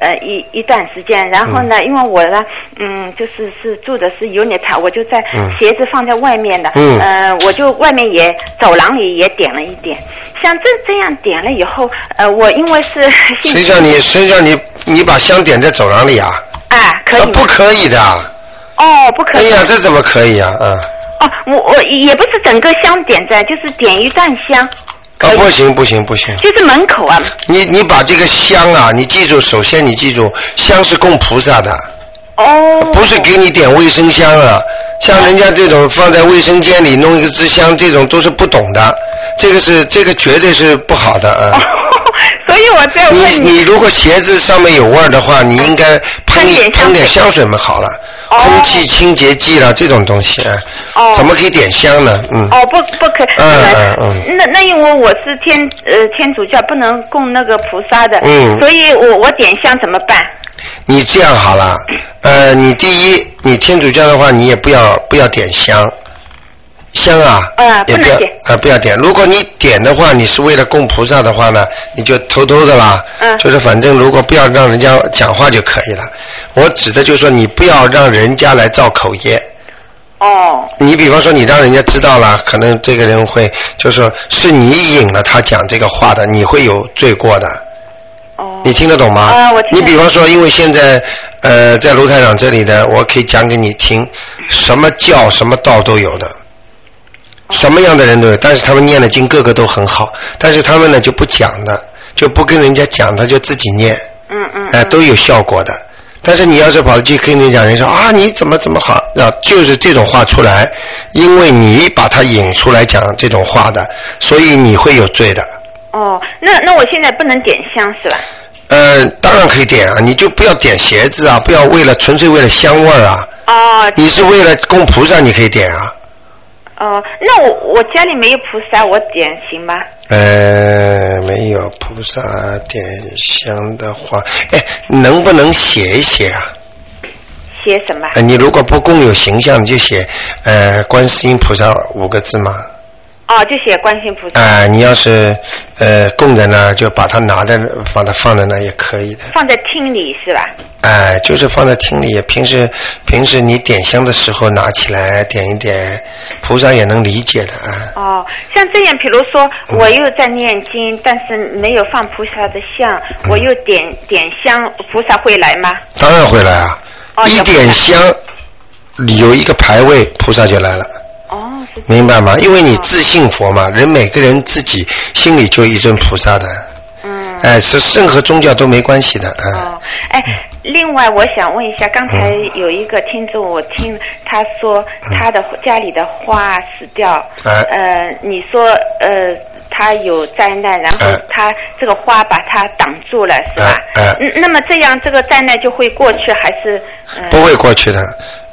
Speaker 7: 呃，一一段时间，然后呢，因为我呢，嗯，就是是住的是 unit，我就在
Speaker 1: 嗯。
Speaker 7: 鞋子放在外面的，
Speaker 1: 嗯。
Speaker 7: 呃，我就外面也走廊里也点了一点，像这这样点了以后，呃，我因为是 信
Speaker 1: 谁叫你谁叫你你把香点在走廊里啊？
Speaker 7: 哎，可以。
Speaker 1: 啊不可以的，
Speaker 7: 哦，不可以，
Speaker 1: 哎呀，这怎么可以啊？啊，
Speaker 7: 哦，我我也不是整个香点在，就是点一段香，
Speaker 1: 啊不行不行不行，
Speaker 7: 就是门口啊，
Speaker 1: 你你把这个香啊，你记住，首先你记住，香是供菩萨的，
Speaker 7: 哦。
Speaker 1: 不是给你点卫生香啊，像人家这种放在卫生间里弄一个支香，这种都是不懂的，这个是这个绝对是不好的啊。
Speaker 7: 所以我在问
Speaker 1: 你。你如果鞋子上面有味儿的话，你应该喷一喷点香水。嘛，好了，空气清洁剂啦这种东西，啊
Speaker 7: 哦。
Speaker 1: 怎么可以点香呢？嗯。
Speaker 7: 哦，不不可，
Speaker 1: 嗯嗯嗯。
Speaker 7: 那那因为我是天呃天主教，不能供那个菩萨的，
Speaker 1: 嗯。
Speaker 7: 所以我我点香怎么办？
Speaker 1: 你这样好了，呃，你第一，你天主教的话，你也不要不要点香，香啊，
Speaker 7: 啊
Speaker 1: 也不要
Speaker 7: 点
Speaker 1: 啊、不要点。如果你点的话，你是为了供菩萨的话呢，你就偷偷的啦，
Speaker 7: 嗯
Speaker 1: 就是反正如果不要让人家讲话就可以了。我指的就是说，你不要让人家来造口业。
Speaker 7: 哦
Speaker 1: 你比方说，你让人家知道了，可能这个人会，就是说是你引了他讲这个话的，你会有罪过的。
Speaker 7: 哦。
Speaker 1: 你听得懂吗？
Speaker 7: 啊我听得
Speaker 1: 你比方说，因为现在呃，在卢台长这里呢，我可以讲给你听，什么教、什么道都有的，什么样的人都有，但是他们念的经个个都很好，但是他们呢就不讲的，就不跟人家讲，他就自己念，
Speaker 7: 嗯嗯
Speaker 1: 哎、都有效果的。但是你要是跑去跟人讲，人说啊你怎么怎么好，啊就是这种话出来，因为你把他引出来讲这种话的，所以你会有罪的。
Speaker 7: 哦，那那我现在不能点香是吧？
Speaker 1: 呃，当然可以点啊，你就不要点鞋子啊，不要为了纯粹为了香味儿啊。
Speaker 7: 哦
Speaker 1: 你是为了供菩萨，你可以点啊。
Speaker 7: 哦，那我我家里没有菩萨，我点行吗？
Speaker 1: 呃，没有菩萨点香的话，哎，能不能写一写啊？
Speaker 7: 写什么？
Speaker 1: 呃，你如果不供有形象，你就写呃观世音菩萨五个字嘛。
Speaker 7: 哦，就写观世音菩萨，
Speaker 1: 啊、你要是呃供在那儿，就把它拿在那，把它放在那儿也可以的。
Speaker 7: 放在厅里是吧？
Speaker 1: 哎、就是放在厅里，平时平时你点香的时候拿起来点一点，菩萨也能理解的啊。
Speaker 7: 哦，像这样，比如说我又在念经，但是没有放菩萨的像，我又点点香，菩萨会来吗？
Speaker 1: 当然会来啊，一点香有一个牌位，菩萨就来了。
Speaker 7: 哦，
Speaker 1: 明白吗？因为你自信佛嘛，人每个人自己心里就一尊菩萨的。嗯。哎，是任何宗教都没关系的，嗯。
Speaker 7: 哦，哎，另外我想问一下，刚才有一个听众，我听他说他的家里的花死掉，
Speaker 1: 哎
Speaker 7: 呃，你说呃他有灾难，然后
Speaker 1: 哎
Speaker 7: 他这个花把它挡住了，是吧？
Speaker 1: 哎
Speaker 7: 嗯，那么这样这个灾难就会过去，还是？呃、
Speaker 1: 不会过去的，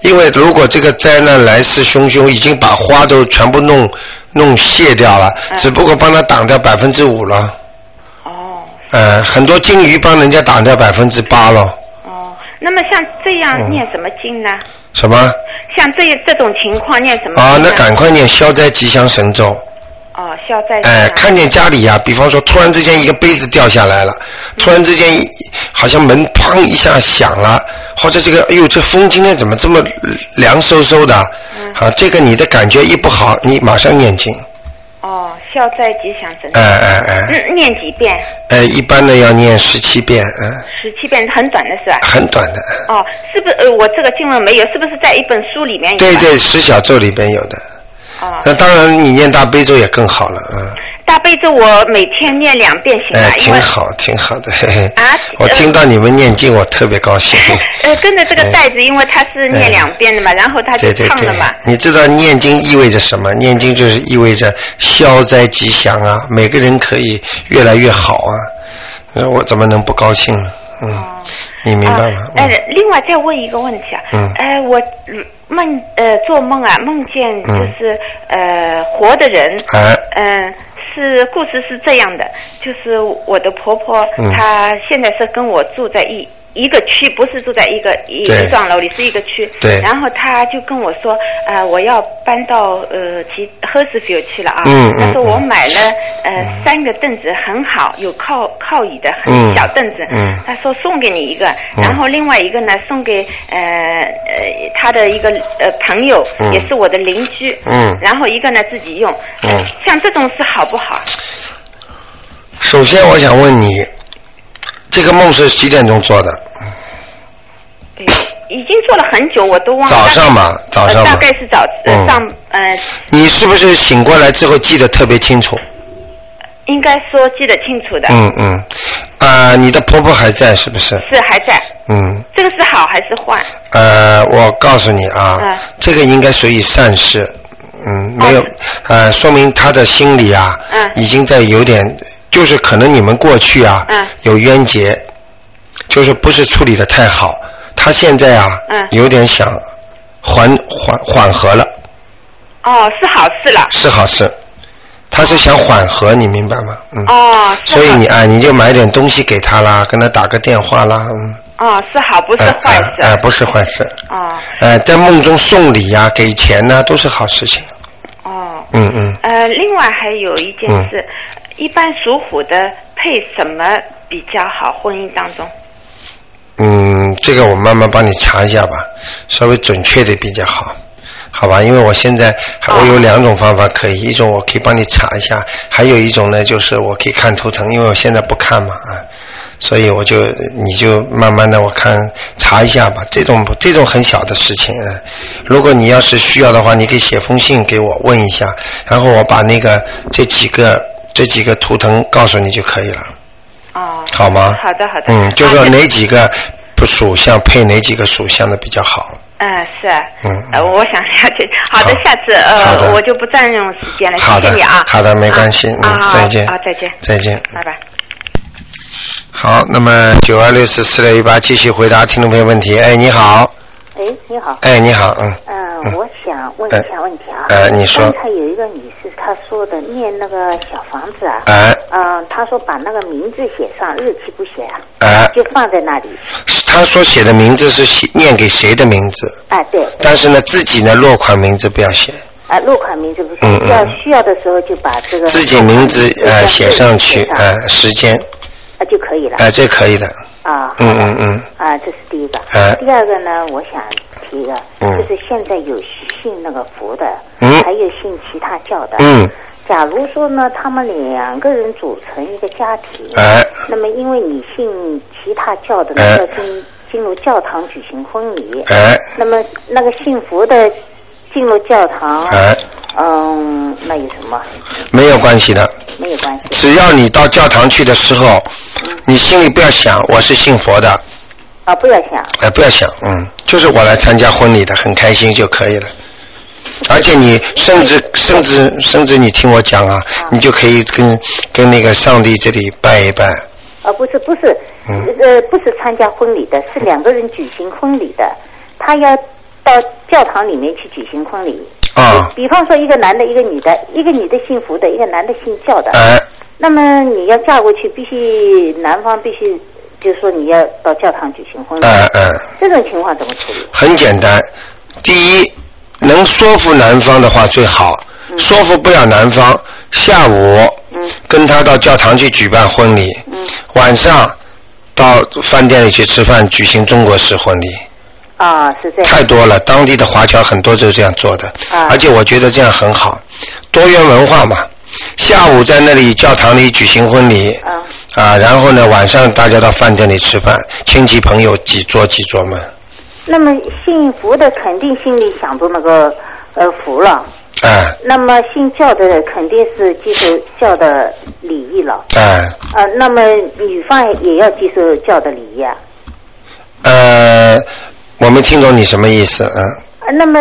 Speaker 1: 因为如果这个灾难来势汹汹，已经把花都全部弄弄卸掉了，只不过帮他挡掉百分之五了。哦。呃，很多金鱼帮人家挡掉百分之八了。
Speaker 7: 那么像这
Speaker 1: 嗯
Speaker 7: 样念什么经呢？
Speaker 1: 什么？
Speaker 7: 像这这种情况念什么经？
Speaker 1: 啊，那赶快念消灾吉祥神咒。
Speaker 7: 哦，消灾。
Speaker 1: 哎，看见家里呀、比方说突然之间一个杯子掉下来了，突然之间好像门砰一下响了，或者这个哎呦这风今天怎么这么凉飕飕的？啊，这个你的感觉一不好，你马上念经。
Speaker 7: 哦，消灾吉祥神咒。
Speaker 1: 哎哎哎，
Speaker 7: 嗯，念几遍？
Speaker 1: 呃，一般的要念十七遍，嗯，
Speaker 7: 十七遍，很短的是吧？
Speaker 1: 很短的。
Speaker 7: 哦，是不是？呃，我这个经文没有，是不是在一本书里面有？
Speaker 1: 对对，十小咒里边有的。
Speaker 7: 哦。
Speaker 1: 那当然，你念大悲咒也更好了，嗯。
Speaker 7: 大悲咒我每天念两遍行吗？
Speaker 1: 哎，
Speaker 7: 因为
Speaker 1: 挺好，挺好的。我听到你们念经，我特别高兴。
Speaker 7: 呃，跟着这个袋子，因为它是念两遍的嘛，然后它就
Speaker 1: 哎对对对
Speaker 7: 唱了嘛。，
Speaker 1: 你知道念经意味着什么？念经就是意味着消灾吉祥啊，每个人可以越来越好啊。那我怎么能不高兴呢？嗯，你明白吗？
Speaker 7: 哎、另外再问一个问题啊，
Speaker 1: 嗯。
Speaker 7: 呃，我梦呃做梦啊，梦见就是、呃活的人，
Speaker 1: 哎。
Speaker 7: 嗯、是故事是这样的，就是我的婆婆，
Speaker 1: 嗯。
Speaker 7: 她现在是跟我住在一一个区，不是住在一个一一幢楼里，是一个区。
Speaker 1: 对
Speaker 7: 然后他就跟我说，呃，我要搬到呃其 h e r s f i e l d 去了啊。
Speaker 1: 嗯嗯
Speaker 7: 她说我买了呃三个凳子，很好，有靠靠椅的，很
Speaker 1: 嗯
Speaker 7: 小凳子。
Speaker 1: 嗯
Speaker 7: 他说送给你一个，
Speaker 1: 嗯
Speaker 7: 然后另外一个呢送给呃呃他的一个呃朋友，
Speaker 1: 嗯
Speaker 7: 也是我的邻居。
Speaker 1: 嗯
Speaker 7: 然后一个呢自己用。
Speaker 1: 嗯
Speaker 7: 像这种是好不好？
Speaker 1: 首先，我想问你，这个梦是几点钟做的？
Speaker 7: 已经做了很久，我都忘了。
Speaker 1: 早上嘛，早上
Speaker 7: 大。概是早上呃，
Speaker 1: 你是不是醒过来之后记得特别清楚？
Speaker 7: 应该说记得清楚的。
Speaker 1: 嗯嗯。啊、你的婆婆还在是不是？
Speaker 7: 是还在。
Speaker 1: 嗯。
Speaker 7: 这个是好还是坏？
Speaker 1: 呃，我告诉你啊，
Speaker 7: 嗯
Speaker 1: 这个应该属于善事，嗯，没有，呃，说明他的心里啊，
Speaker 7: 嗯
Speaker 1: 已经在有点，就是可能你们过去啊，
Speaker 7: 嗯
Speaker 1: 有冤结，就是不是处理的太好，他现在啊，
Speaker 7: 嗯
Speaker 1: 有点想缓缓缓和了，
Speaker 7: 哦，是好事了。
Speaker 1: 是好事，他是想缓和，你明白吗？嗯。
Speaker 7: 哦，
Speaker 1: 所以你啊，你就买点东西给他啦，跟他打个电话啦，嗯，
Speaker 7: 哦是好，不是
Speaker 1: 哎
Speaker 7: 坏事。
Speaker 1: 哎哎，不是坏事，
Speaker 7: 哦
Speaker 1: 呃，在梦中送礼呀、给钱呐、都是好事情。
Speaker 7: 哦。
Speaker 1: 嗯嗯，
Speaker 7: 呃，另外还有一件事，一般属虎的配什么比较好？婚姻当中？
Speaker 1: 嗯，这个我慢慢帮你查一下吧，稍微准确的比较好，好吧？因为我现在我有两种方法可以，一种我可以帮你查一下，还有一种呢就是我可以看图腾，因为我现在不看嘛啊，所以我就你就慢慢的我看查一下吧，这种这种很小的事情，啊，如果你要是需要的话，你可以写封信给我问一下，然后我把那个这几个这几个图腾告诉你就可以了。
Speaker 7: 哦。
Speaker 1: 好吗？
Speaker 7: 好的好的。
Speaker 1: 嗯，就说
Speaker 7: 啊
Speaker 1: 哪几个不属相配哪几个属相的比较好。
Speaker 7: 嗯，是啊。
Speaker 1: 嗯
Speaker 7: 呃，我想了解。好的，
Speaker 1: 好
Speaker 7: 下次呃，我就不占用时间了，
Speaker 1: 好的
Speaker 7: 谢谢你啊。
Speaker 1: 好的没关系
Speaker 7: 啊
Speaker 1: 嗯再见
Speaker 7: 好，再见。
Speaker 1: 再见。
Speaker 7: 拜拜。
Speaker 1: 好，那么九二六四四六一八继续回答听众朋友问题。哎，你好，
Speaker 8: 哎，你好。
Speaker 1: 哎，你好，嗯，
Speaker 8: 嗯，我想问一下问题啊。
Speaker 1: 呃你说
Speaker 8: 刚才有一个女士她说的念那个小房子啊。
Speaker 1: 哎。
Speaker 8: 嗯，他说把那个名字写上，日期不写啊。
Speaker 1: 哎
Speaker 8: 就放在那里。
Speaker 1: 他说写的名字是写念给谁的名字，
Speaker 8: 啊，对。
Speaker 1: 但是呢，自己呢落款名字不要写，
Speaker 8: 啊，落款名字不是，
Speaker 1: 嗯嗯
Speaker 8: 要需要的时候就把这个
Speaker 1: 自己名字呃写上去，
Speaker 8: 写上
Speaker 1: 呃时间，
Speaker 8: 啊就可以了。
Speaker 1: 啊，这可以的，
Speaker 8: 啊。
Speaker 1: 嗯嗯嗯，
Speaker 8: 啊，这是第一个。
Speaker 1: 哎
Speaker 8: 第二个呢，我想提一个，
Speaker 1: 嗯
Speaker 8: 就是现在有信那个佛的，
Speaker 1: 嗯
Speaker 8: 还有信其他教的。
Speaker 1: 嗯。
Speaker 8: 假如说呢，他们两个人组成一个家庭，
Speaker 1: 哎
Speaker 8: 那么因为你信其他教的呢，
Speaker 1: 哎
Speaker 8: 要进进入教堂举行婚礼，
Speaker 1: 哎
Speaker 8: 那么那个信佛的进入教堂，
Speaker 1: 哎，
Speaker 8: 嗯，那有什么？
Speaker 1: 没有关系的，
Speaker 8: 没有关系。
Speaker 1: 只要你到教堂去的时候，你心里不要想我是信佛的，
Speaker 8: 啊，不要想。
Speaker 1: 哎，不要想，嗯，就是我来参加婚礼的，很开心就可以了。而且你甚至甚至甚至你听我讲啊，你就可以跟跟那个上帝这里拜一拜，
Speaker 8: 啊，不是不是，
Speaker 1: 嗯。
Speaker 8: 呃，不是参加婚礼的，是两个人举行婚礼的，他要到教堂里面去举行婚礼。
Speaker 1: 啊，
Speaker 8: 比方说，一个男的，一个女的，一个女的信佛的，一个男的信教的。
Speaker 1: 哎，
Speaker 8: 那么你要嫁过去，必须男方必须，就是说你要到教堂举行婚礼。
Speaker 1: 哎哎，
Speaker 8: 这种情况怎么处理？
Speaker 1: 很简单。第一，能说服男方的话最好，说服不了男方，下午跟他到教堂去举办婚礼，晚上到饭店里去吃饭，举行中国式婚礼。
Speaker 8: 啊，是这样。
Speaker 1: 太多了，当地的华侨很多就这样做的，
Speaker 8: 啊
Speaker 1: 而且我觉得这样很好，多元文化嘛。下午在那里教堂里举行婚礼，啊，然后呢晚上大家到饭店里吃饭，亲戚朋友几桌几桌嘛，
Speaker 8: 那么信佛的肯定心里想着那个呃福了，
Speaker 1: 哎
Speaker 8: 那么信教的肯定是接受教的礼仪了。
Speaker 1: 哎
Speaker 8: 呃，那么女方也要接受教的礼仪啊。
Speaker 1: 呃，我没听懂你什么意思，啊？
Speaker 8: 啊那么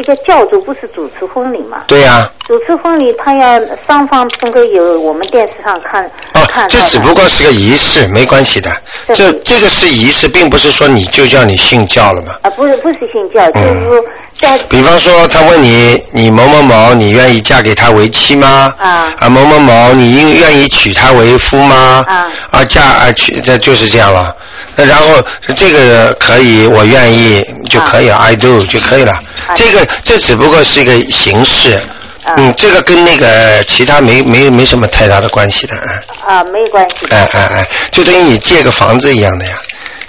Speaker 8: 一个教主不是主持婚礼嘛？
Speaker 1: 对呀、
Speaker 8: 主持婚礼，他要双方能够有我们电视上看、看
Speaker 1: 哦这。只不过是个仪式，没关系的。这这个是仪式，并不是说你就叫你信教了嘛。
Speaker 8: 啊，不是不是信教，就是说在
Speaker 1: 比方说，他问你，你某某某，你愿意嫁给他为妻吗？
Speaker 8: 啊
Speaker 1: 啊，某某某，你愿愿意娶她为夫吗？
Speaker 8: 啊
Speaker 1: 啊，嫁啊娶，这就是这样了。那然后这个可以，我愿意就可以了、i do 就可以了。这个这只不过是一个形式，嗯，这个跟那个其他没没没什么太大的关系的，啊
Speaker 8: 啊没有关系。
Speaker 1: 哎哎哎，就等于你借个房子一样的呀。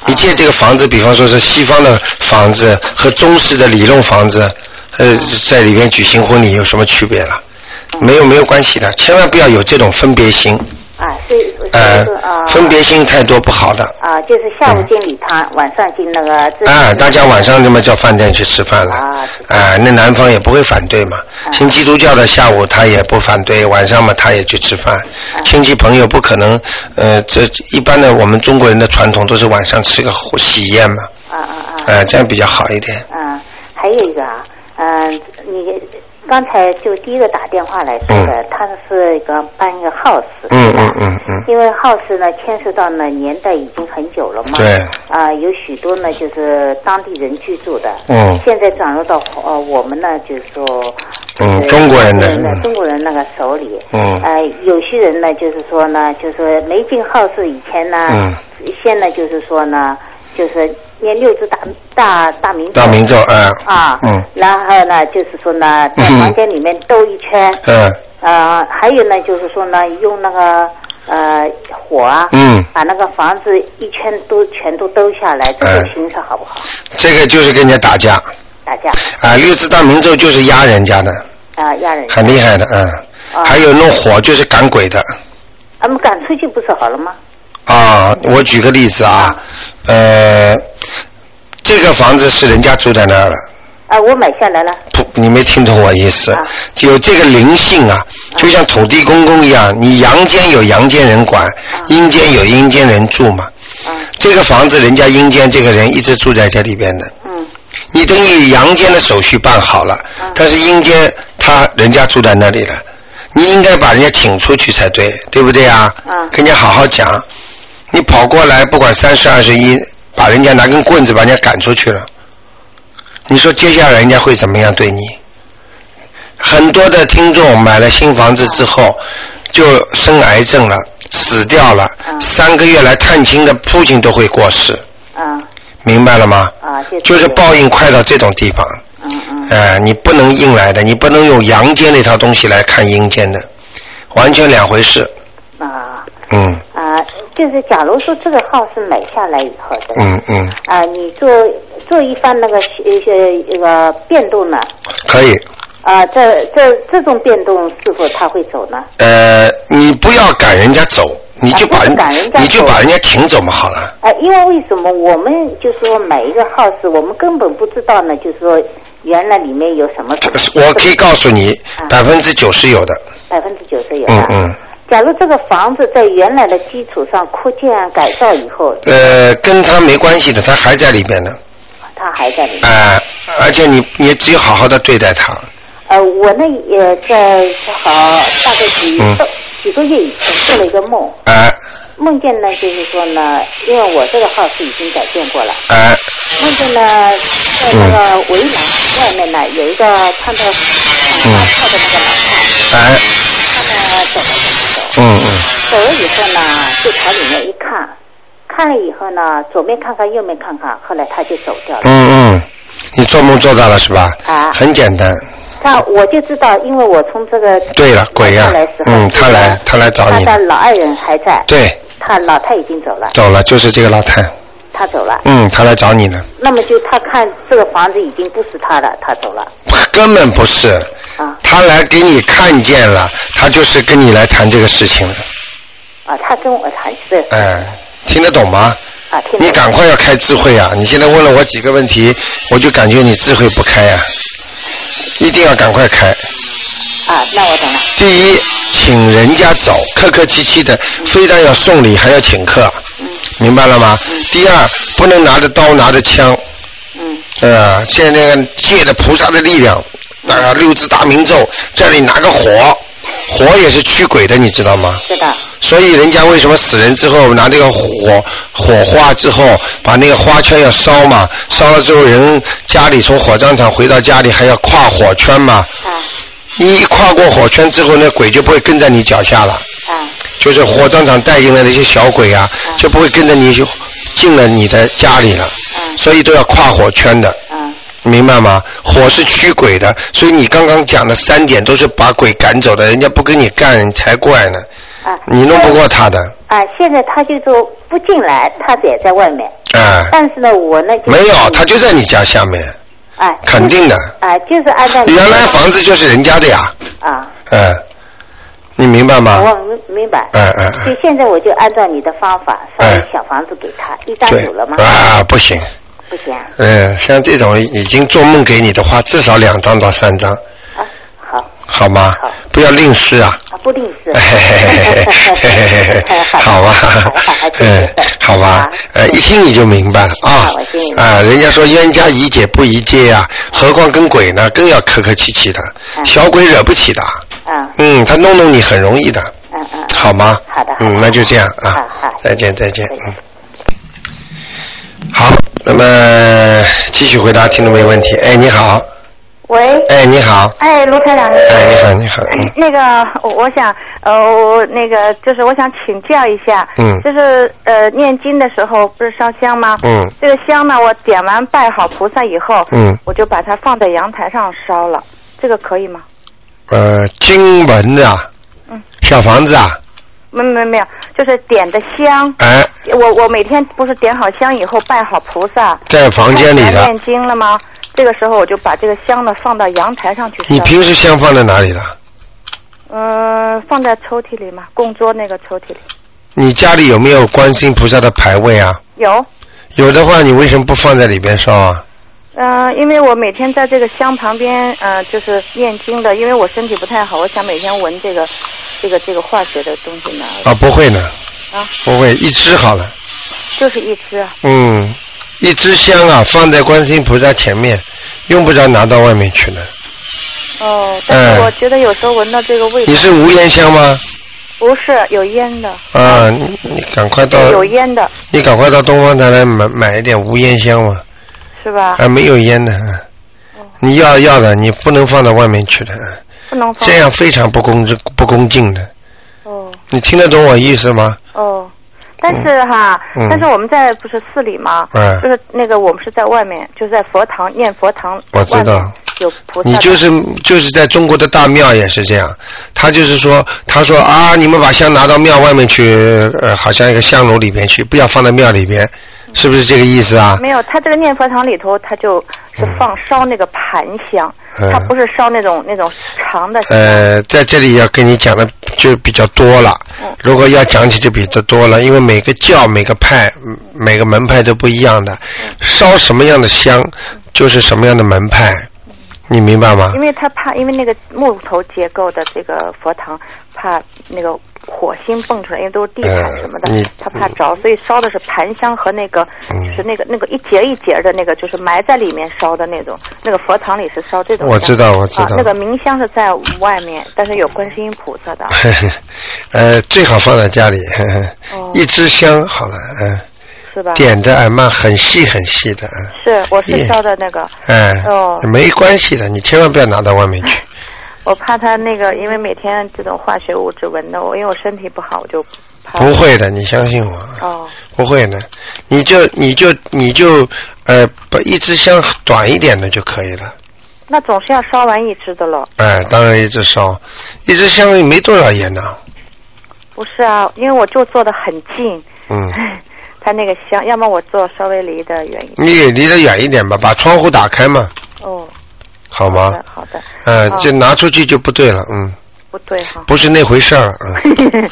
Speaker 1: 你借这个房子，比方说是西方的房子和中式的理论房子，呃，在里面举行婚礼有什么区别了？没有没有关系的，千万不要有这种分别心。
Speaker 8: 啊，是
Speaker 1: 呃
Speaker 8: 是啊，
Speaker 1: 分别心太多不好的。
Speaker 8: 啊，就是下午进礼堂，晚上进那个。
Speaker 1: 啊，大家晚上这么叫饭店去吃饭了。
Speaker 8: 啊。
Speaker 1: 啊，那男方也不会反对嘛。信基督教的下午他也不反对，晚上嘛他也去吃饭。亲戚朋友不可能，呃，这一般的我们中国人的传统都是晚上吃个喜宴嘛。
Speaker 8: 啊啊啊。
Speaker 1: 呃，这样比较好一点。
Speaker 8: 嗯，还有一个啊，嗯，你刚才就第一个打电话来说的，他是一个办一个 house，
Speaker 1: 嗯嗯嗯嗯。
Speaker 8: 因为 house 呢牵涉到呢年代已经很久了嘛。
Speaker 1: 对。
Speaker 8: 啊，有许多呢就是当地人居住的。
Speaker 1: 嗯。
Speaker 8: 现在转入到呃我们呢就是说。
Speaker 1: 嗯，中国人的。
Speaker 8: 中国人那个手里。
Speaker 1: 嗯。
Speaker 8: 呃，有些人呢就是说呢，就是没进 house 以前呢，
Speaker 1: 嗯。
Speaker 8: 现在就是说呢，就是。念六字大大大明咒，
Speaker 1: 大明咒，嗯，
Speaker 8: 啊，
Speaker 1: 嗯，
Speaker 8: 然后呢，就是说呢，在房间里面兜一圈，
Speaker 1: 嗯，
Speaker 8: 呃，还有呢，就是说呢，用那个呃火啊，
Speaker 1: 嗯，
Speaker 8: 把那个房子一圈都全都兜下来，这个形式好不好？
Speaker 1: 这个就是跟人家打架，
Speaker 8: 打架，
Speaker 1: 啊，六字大明咒就是压人家的，
Speaker 8: 啊，压人，
Speaker 1: 很厉害的，嗯，还有弄火就是赶鬼的，
Speaker 8: 啊，们赶出去不是好了吗？
Speaker 1: 啊，我举个例子啊，呃。这个房子是人家住在那儿了。
Speaker 8: 啊，我买下来了。
Speaker 1: 不，你没听懂我意思。有这个灵性啊，就像土地公公一样，你阳间有阳间人管，阴间有阴间人住嘛。这个房子人家阴间这个人一直住在这里边的。
Speaker 8: 嗯。
Speaker 1: 你等于阳间的手续办好了，但是阴间他人家住在那里了，你应该把人家请出去才对，对不对啊？跟人家好好讲，你跑过来不管三十二十一。把人家拿根棍子把人家赶出去了，你说接下来人家会怎么样对你？很多的听众买了新房子之后就生癌症了，死掉了，三个月来探亲的父亲都会过世。
Speaker 8: 嗯。
Speaker 1: 明白了吗？
Speaker 8: 啊，
Speaker 1: 就是报应快到这种地方。
Speaker 8: 嗯嗯。
Speaker 1: 哎，你不能硬来的，你不能用阳间那套东西来看阴间的，完全两回事。
Speaker 8: 啊。
Speaker 1: 嗯。
Speaker 8: 啊，就是假如说这个号是买下来以后的，
Speaker 1: 嗯嗯，
Speaker 8: 啊，你做做一番那个一些一个变动呢？
Speaker 1: 可以。
Speaker 8: 啊，这这这种变动是否他会走呢？
Speaker 1: 呃，你不要赶人家走，你就把人你就把人家停走嘛，好了。
Speaker 8: 啊，因为为什么我们就说买一个号是我们根本不知道呢？就是说原来里面有什么？
Speaker 1: 我可以告诉你，百分之九十有的。
Speaker 8: 百分之九十有。
Speaker 1: 嗯嗯。
Speaker 8: 假如这个房子在原来的基础上扩建改造以后，
Speaker 1: 呃，跟他没关系的，他还在里边呢。
Speaker 8: 他还在里面。
Speaker 1: 啊，而且你你只有好好的对待他。
Speaker 8: 呃，我呢也在好大概几个几个月以前做了一个梦。
Speaker 1: 啊。
Speaker 8: 梦见呢，就是说呢，因为我这个号是已经改建过了。
Speaker 1: 啊。
Speaker 8: 梦见呢，在那个围栏外面呢，有一个穿着花套的那个老太。
Speaker 1: 啊。
Speaker 8: 他呢走。
Speaker 1: 嗯嗯。
Speaker 8: 走了以后呢，就朝里面一看，看了以后呢，左面看看，右面看看，后来他就走掉了。
Speaker 1: 嗯嗯，你做梦做到了是吧？
Speaker 8: 啊。
Speaker 1: 很简单。
Speaker 8: 他我就知道，因为我从这个
Speaker 1: 对了鬼呀，嗯，他来他来找你。
Speaker 8: 他的老爱人还在。
Speaker 1: 对。
Speaker 8: 他老太已经走了。
Speaker 1: 走了，就是这个老太。
Speaker 8: 他走了。
Speaker 1: 嗯，他来找你了。
Speaker 8: 那么就他看这个房子已经不是他的，他走了。
Speaker 1: 根本不是。
Speaker 8: 啊。
Speaker 1: 他来给你看见了，他就是跟你来谈这个事情了。
Speaker 8: 啊，他跟我谈是。
Speaker 1: 哎，听得懂吗？
Speaker 8: 啊，听。
Speaker 1: 你赶快要开智慧啊！你现在问了我几个问题，我就感觉你智慧不开啊，一定要赶快开。
Speaker 8: 啊，那我懂了。
Speaker 1: 第一，请人家走，客客气气的，非但要送礼，还要请客。
Speaker 8: 嗯。
Speaker 1: 明白了吗？
Speaker 8: 嗯。
Speaker 1: 第二，不能拿着刀，拿着枪。
Speaker 8: 嗯。
Speaker 1: 呃，现在借着菩萨的力量，啊，六字大明咒，这里拿个火，火也是驱鬼的，你知道吗？
Speaker 8: 知道。
Speaker 1: 所以人家为什么死人之后拿这个火火化之后，把那个花圈要烧嘛？烧了之后，人家里从火葬场回到家里还要跨火圈嘛？
Speaker 8: 啊。
Speaker 1: 你一跨过火圈之后，那鬼就不会跟在你脚下了。
Speaker 8: 啊。
Speaker 1: 就是火葬场带进来的一些小鬼啊，就不会跟着你就进了你的家里了。
Speaker 8: 嗯。
Speaker 1: 所以都要跨火圈的。
Speaker 8: 嗯。
Speaker 1: 明白吗？火是驱鬼的，所以你刚刚讲的三点都是把鬼赶走的，人家不跟你干，你才怪呢。
Speaker 8: 啊。
Speaker 1: 你弄不过他的。
Speaker 8: 啊，现在他就说不进来，他也在外面。
Speaker 1: 啊。
Speaker 8: 但是呢，我呢。
Speaker 1: 没有，他就在你家下面。
Speaker 8: 哎。
Speaker 1: 肯定的。
Speaker 8: 哎，就是按照。
Speaker 1: 原来房子就是人家的呀。
Speaker 8: 啊。
Speaker 1: 嗯。你明白吗？
Speaker 8: 我明明白。
Speaker 1: 哎哎哎，
Speaker 8: 就现在我就按照你的方法烧
Speaker 1: 哎
Speaker 8: 小房子给他，一张有了吗？
Speaker 1: 啊，不行。
Speaker 8: 不行啊。
Speaker 1: 嗯，像这种已经做梦给你的话，至少两张到三张，
Speaker 8: 啊，好，
Speaker 1: 好吗？不要吝啬啊。
Speaker 8: 啊，不吝啬。
Speaker 1: 好吧，嗯，好吧，呃，一听你就明白了啊啊！人家说冤家宜解不宜结呀，何况跟鬼呢，更要客客气气的，小鬼惹不起的。
Speaker 8: 嗯
Speaker 1: 嗯，他弄弄你很容易的，
Speaker 8: 嗯嗯。
Speaker 1: 好吗？
Speaker 8: 好的。
Speaker 1: 嗯，那就这样啊，再见再见，嗯。好，那么继续回答听众没问题。哎，你好，
Speaker 9: 喂。
Speaker 1: 哎，你好，
Speaker 9: 哎，卢台长。
Speaker 1: 哎，你好，你好，嗯
Speaker 9: 那个，我我想，呃，我那个就是我想请教一下，
Speaker 1: 嗯
Speaker 9: 就是呃，念经的时候不是烧香吗？
Speaker 1: 嗯
Speaker 9: 这个香呢，我点完拜好菩萨以后，
Speaker 1: 嗯
Speaker 9: 我就把它放在阳台上烧了，这个可以吗？
Speaker 1: 呃，经文啊，
Speaker 9: 嗯，
Speaker 1: 小房子啊，
Speaker 9: 没没没有，就是点的香。
Speaker 1: 哎，
Speaker 9: 我我每天不是点好香以后拜好菩萨，
Speaker 1: 在房间里的
Speaker 9: 念经了吗？这个时候我就把这个香呢放到阳台上去烧。
Speaker 1: 你平时香放在哪里的？
Speaker 9: 嗯、放在抽屉里嘛，供桌那个抽屉里
Speaker 1: 你家里有没有观世音菩萨的牌位啊？
Speaker 9: 有。
Speaker 1: 有的话，你为什么不放在里边烧啊？
Speaker 9: 嗯、因为我每天在这个香旁边，呃，就是念经的，因为我身体不太好，我想每天闻这个，这个这个化学的东西呢。
Speaker 1: 啊，不会呢，
Speaker 9: 啊，
Speaker 1: 不会，一支好了。
Speaker 9: 就是一支啊。
Speaker 1: 嗯，一支香啊，放在观世音菩萨前面，用不着拿到外面去的。
Speaker 9: 哦，但是我觉得有时候闻到这个味道。
Speaker 1: 你是无烟香吗？
Speaker 9: 不是有烟的，
Speaker 1: 啊，你你赶快到，
Speaker 9: 有烟的
Speaker 1: 你赶快到东方台来买买一点无烟香嘛。
Speaker 9: 是吧？
Speaker 1: 啊，没有烟的，嗯你要要的，你不能放到外面去的，嗯
Speaker 9: 不能放。
Speaker 1: 这样非常不恭敬不恭敬的。
Speaker 9: 哦
Speaker 1: 你听得懂我意思吗？
Speaker 9: 哦，但是哈，
Speaker 1: 嗯
Speaker 9: 但是我们在不是寺里吗？
Speaker 1: 嗯
Speaker 9: 就是那个我们是在外面，就是在佛堂念佛堂。
Speaker 1: 我知道。
Speaker 9: 有菩萨。
Speaker 1: 你就是就是在中国的大庙也是这样，他就是说，他说啊，你们把香拿到庙外面去，呃，好像一个香炉里边去，不要放在庙里边，是不是这个意思啊？
Speaker 9: 没有，他这个念佛堂里头，他就是放烧那个盘香，
Speaker 1: 嗯
Speaker 9: 他不是烧那种那种长的香。
Speaker 1: 呃，在这里要跟你讲的就比较多了，
Speaker 9: 嗯
Speaker 1: 如果要讲起就比较多了，因为每个教、每个派、嗯每个门派都不一样的，烧什么样的香就是什么样的门派，你明白吗
Speaker 9: 因？为他怕，因为那个木头结构的这个佛堂，怕那个火星蹦出来，因为都是地毯什么的，
Speaker 1: 呃
Speaker 9: 他怕着，所以烧的是盘香和那个，
Speaker 1: 嗯
Speaker 9: 就是那个那个一节一节的那个，就是埋在里面烧的那种。那个佛堂里是烧这种。
Speaker 1: 我知道我知道
Speaker 9: 啊，那个明香是在外面，但是有观世音菩萨的。
Speaker 1: 呃，最好放在家里，呵呵
Speaker 9: 哦
Speaker 1: 一支香好了，嗯、
Speaker 9: 是吧？
Speaker 1: 点的哎嘛很细很细的，嗯
Speaker 9: 是，我是烧的那个。
Speaker 1: 哎，
Speaker 9: 哦，
Speaker 1: 没关系的，你千万不要拿到外面去。
Speaker 9: 我怕他那个，因为每天这种化学物质闻的我，因为我身体不好，我就怕。
Speaker 1: 不会的，你相信我，
Speaker 9: 哦，
Speaker 1: 不会的，你就你就你就呃，把一支香短一点的就可以了。
Speaker 9: 那总是要烧完一支的了。
Speaker 1: 哎，当然一支烧，一支香没多少烟呢。
Speaker 9: 不是啊，因为我就坐的很近，
Speaker 1: 嗯，
Speaker 9: 他那个香，要么我坐稍微离得远一点。
Speaker 1: 你也离得远一点吧，把窗户打开嘛，
Speaker 9: 哦，
Speaker 1: 好吗？
Speaker 9: 好的。
Speaker 1: 呃，
Speaker 9: 哦
Speaker 1: 就拿出去就不对了，嗯，
Speaker 9: 不对哈。
Speaker 1: 不是那回事儿，嗯。